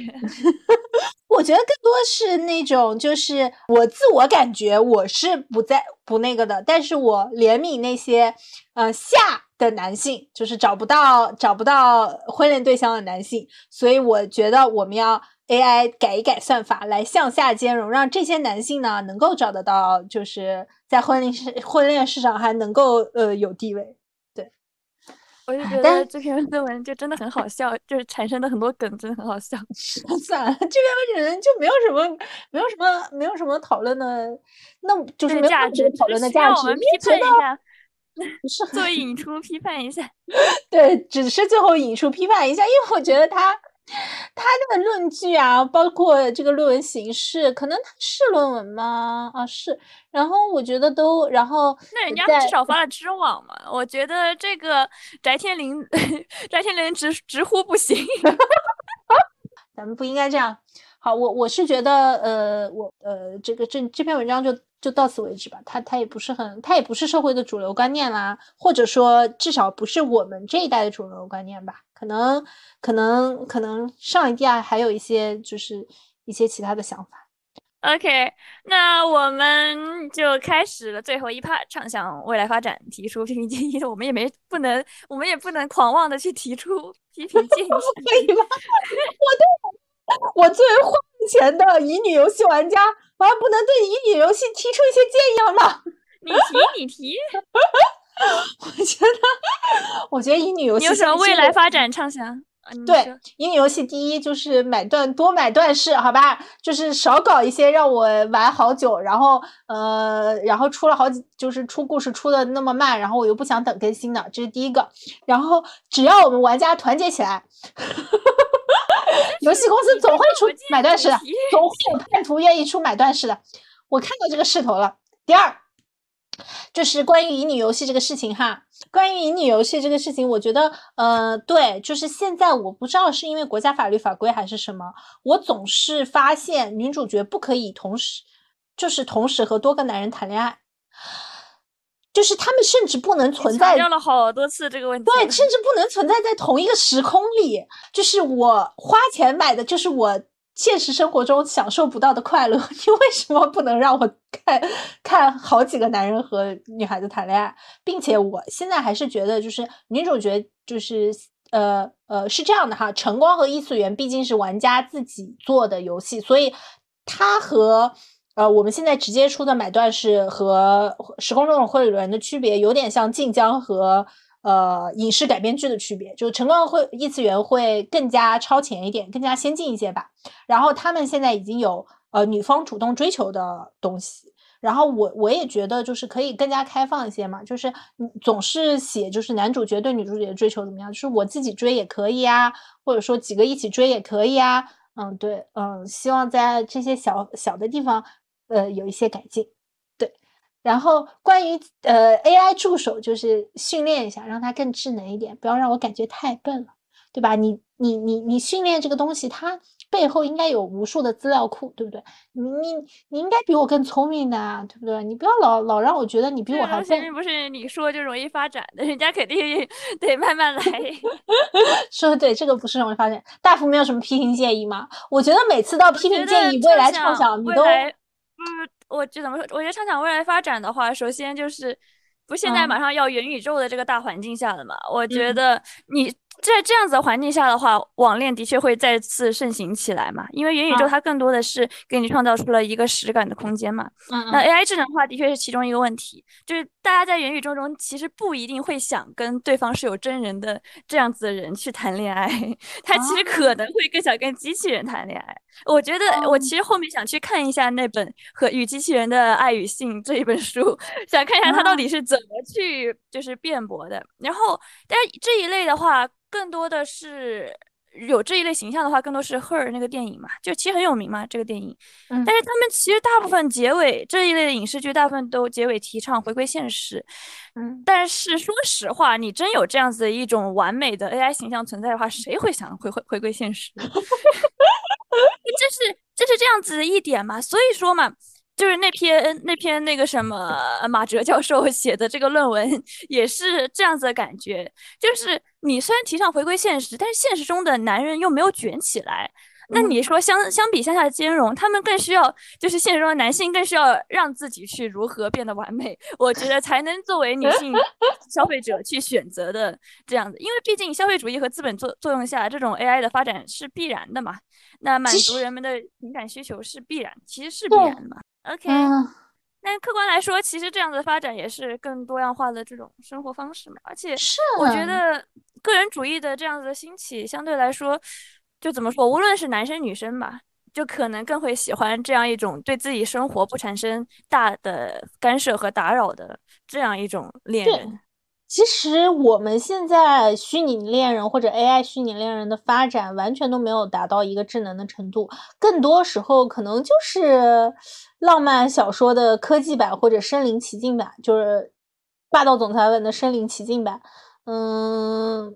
Speaker 1: <laughs>
Speaker 2: 我觉得更多是那种，就是我自我感觉我是不在不那个的，但是我怜悯那些呃下的男性，就是找不到找不到婚恋对象的男性，所以我觉得我们要 AI 改一改算法，来向下兼容，让这些男性呢能够找得到，就是在婚恋市婚恋市场还能够呃有地位。
Speaker 1: 对我就觉得这篇论文就真的很好笑，就是产生的很多梗真的很好笑。<laughs>
Speaker 2: 算了，这篇文章就没有什么，没有什么，没有什么讨论的，那就是没有值讨论的价值。
Speaker 1: 我们批判一下，<laughs> 作为引出批判一下。<laughs>
Speaker 2: 对，只是最后引出批判一下，因为我觉得他。他的论据啊，包括这个论文形式，可能他是论文吗？啊，是。然后我觉得都，然后
Speaker 1: 那人家至少发了知网嘛。我觉得这个翟天临，<laughs> 翟天临直直呼不行。
Speaker 2: 咱们不应该这样。好，我我是觉得，呃，我呃，这个这这篇文章就就到此为止吧。它它也不是很，它也不是社会的主流观念啦，或者说至少不是我们这一代的主流观念吧。可能可能可能上一代还有一些就是一些其他的想法。
Speaker 1: OK，那我们就开始了最后一趴，畅想未来发展，提出批评建议。我们也没不能，我们也不能狂妄的去提出 <laughs> 批评建议，<laughs>
Speaker 2: 可以吗？<laughs> 我对我作为花钱的乙女游戏玩家，我还不能对乙女游戏提出一些建议了吗？<laughs>
Speaker 1: 你提，你提。<laughs>
Speaker 2: 我觉得，我觉得乙女游戏
Speaker 1: 有什么未来发展畅想？
Speaker 2: 对，乙女游戏第一就是买断多买断式，好吧，就是少搞一些让我玩好久，然后呃，然后出了好几，就是出故事出的那么慢，然后我又不想等更新的，这是第一个。然后只要我们玩家团结起来，游戏公司总会出买断式的，总会有叛徒愿意出买断式的。我看到这个势头了。第二。就是关于乙女游戏这个事情哈，关于乙女游戏这个事情，我觉得，呃，对，就是现在我不知道是因为国家法律法规还是什么，我总是发现女主角不可以同时，就是同时和多个男人谈恋爱，就是他们甚至不能存在，
Speaker 1: 了好多次这个问题，
Speaker 2: 对，甚至不能存在在同一个时空里，就是我花钱买的，就是我。现实生活中享受不到的快乐，<laughs> 你为什么不能让我看看好几个男人和女孩子谈恋爱？并且我现在还是觉得，就是女主角就是呃呃是这样的哈，晨光和异次元毕竟是玩家自己做的游戏，所以它和呃我们现在直接出的买断式和时空中的会轮的区别，有点像晋江和。呃，影视改编剧的区别，就是晨光会异次元会更加超前一点，更加先进一些吧。然后他们现在已经有呃女方主动追求的东西，然后我我也觉得就是可以更加开放一些嘛，就是总是写就是男主角对女主角的追求怎么样，就是我自己追也可以啊，或者说几个一起追也可以啊。嗯，对，嗯，希望在这些小小的地方呃有一些改进。对然后关于呃 AI 助手，就是训练一下，让它更智能一点，不要让我感觉太笨了，对吧？你你你你训练这个东西，它背后应该有无数的资料库，对不对？你你你应该比我更聪明的，对不对？你不要老老让我觉得你比我还笨。
Speaker 1: 不是你说就容易发展的，人家肯定得慢慢来。<laughs>
Speaker 2: 说的对，这个不是容易发展。大福没有什么批评建议吗？我觉得每次到批评建议，未来畅想你都
Speaker 1: 嗯。我就怎么说？我觉得畅想未来发展的话，首先就是，不现在马上要元宇宙的这个大环境下了嘛？我觉得你。在这样子的环境下的话，网恋的确会再次盛行起来嘛？因为元宇宙它更多的是给你创造出了一个实感的空间嘛。
Speaker 2: 嗯
Speaker 1: 那 AI 智能化的确是其中一个问题，就是大家在元宇宙中其实不一定会想跟对方是有真人的这样子的人去谈恋爱，<laughs> 他其实可能会更想跟机器人谈恋爱。我觉得我其实后面想去看一下那本《和与机器人的爱与性》这一本书，<laughs> 想看一下他到底是怎么去就是辩驳的。然后，但是这一类的话。更多的是有这一类形象的话，更多是《Her》那个电影嘛，就其实很有名嘛，这个电影。
Speaker 2: 嗯。
Speaker 1: 但是他们其实大部分结尾这一类的影视剧，大部分都结尾提倡回归现实。
Speaker 2: 嗯。
Speaker 1: 但是说实话，你真有这样子的一种完美的 AI 形象存在的话，谁会想回回回归现实？<laughs> 这是这是这样子的一点嘛？所以说嘛。就是那篇那篇那个什么马哲教授 <laughs> 写的这个论文也是这样子的感觉，就是你虽然提倡回归现实，但是现实中的男人又没有卷起来。那你说相相比向下兼容，他们更需要就是现实中的男性更需要让自己去如何变得完美，我觉得才能作为女性 <laughs> 消费者去选择的这样子。因为毕竟消费主义和资本作作用下，这种 AI 的发展是必然的嘛。那满足人们的情感需求是必然，其实是必然的嘛。OK，那客观来说，其实这样的发展也是更多样化的这种生活方式嘛。而且，我觉得个人主义的这样子的兴起，相对来说，就怎么说，无论是男生女生吧，就可能更会喜欢这样一种对自己生活不产生大的干涉和打扰的这样一种恋人。
Speaker 2: 其实我们现在虚拟恋人或者 AI 虚拟恋人的发展，完全都没有达到一个智能的程度，更多时候可能就是浪漫小说的科技版或者身临其境版，就是霸道总裁文的身临其境版。嗯，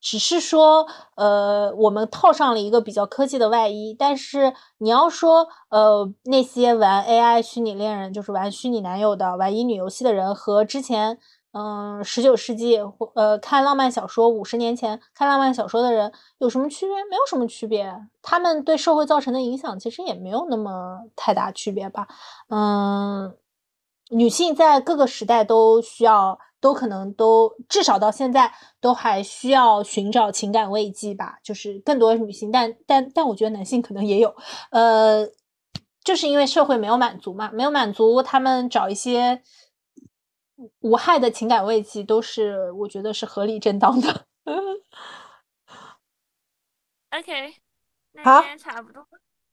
Speaker 2: 只是说，呃，我们套上了一个比较科技的外衣。但是你要说，呃，那些玩 AI 虚拟恋人，就是玩虚拟男友的、玩乙女游戏的人，和之前，嗯，十九世纪呃看浪漫小说五十年前看浪漫小说的人有什么区别？没有什么区别。他们对社会造成的影响其实也没有那么太大区别吧。嗯，女性在各个时代都需要。都可能都至少到现在都还需要寻找情感慰藉吧，就是更多女性，但但但我觉得男性可能也有，呃，就是因为社会没有满足嘛，没有满足，他们找一些无害的情感慰藉都是我觉得是合理正当的。
Speaker 1: OK，
Speaker 2: 好，
Speaker 1: 差不多。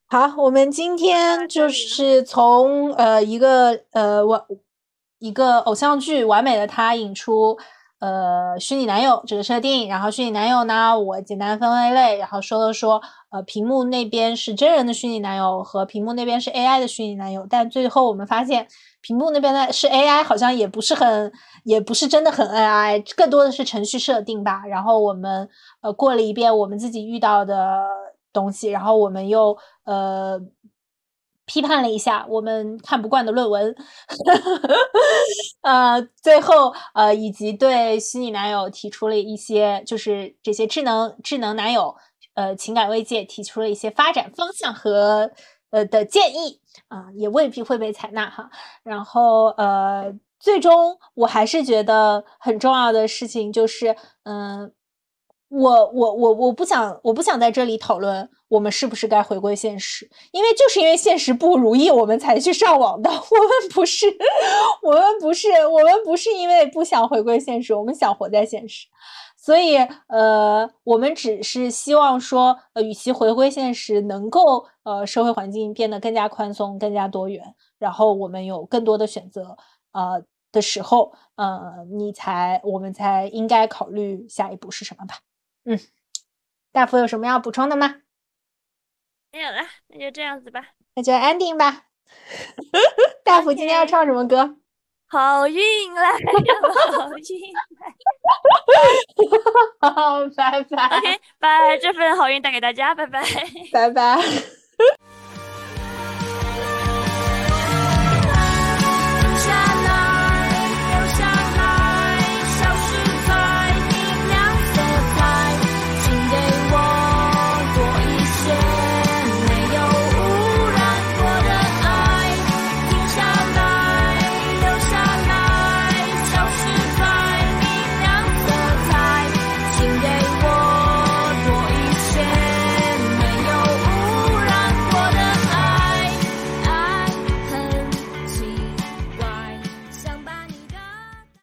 Speaker 2: 好，我们今天就是从呃一个呃我。一个偶像剧完美的他引出，呃，虚拟男友这个设定，然后虚拟男友呢，我简单分为类，然后说了说，呃，屏幕那边是真人的虚拟男友和屏幕那边是 AI 的虚拟男友，但最后我们发现，屏幕那边的是 AI，好像也不是很，也不是真的很 AI，更多的是程序设定吧。然后我们呃过了一遍我们自己遇到的东西，然后我们又呃。批判了一下我们看不惯的论文，<laughs> 呃，最后呃，以及对虚拟男友提出了一些，就是这些智能智能男友，呃，情感慰藉提出了一些发展方向和呃的建议啊，也未必会被采纳哈。然后呃，最终我还是觉得很重要的事情就是，嗯。我我我我不想我不想在这里讨论我们是不是该回归现实，因为就是因为现实不如意，我们才去上网的。我们不是，<laughs> 我们不是，我们不是因为不想回归现实，我们想活在现实。所以，呃，我们只是希望说，呃，与其回归现实，能够呃社会环境变得更加宽松、更加多元，然后我们有更多的选择，呃的时候，呃，你才我们才应该考虑下一步是什么吧。嗯，大福有什么要补充的吗？
Speaker 1: 没有了，那就这样子吧，
Speaker 2: 那就 ending 吧。<laughs> 大福今天要唱什么歌？
Speaker 1: 好运来，好运来。<laughs>
Speaker 2: 好，拜拜。
Speaker 1: OK，把这份好运带给大家，拜拜，
Speaker 2: 拜拜。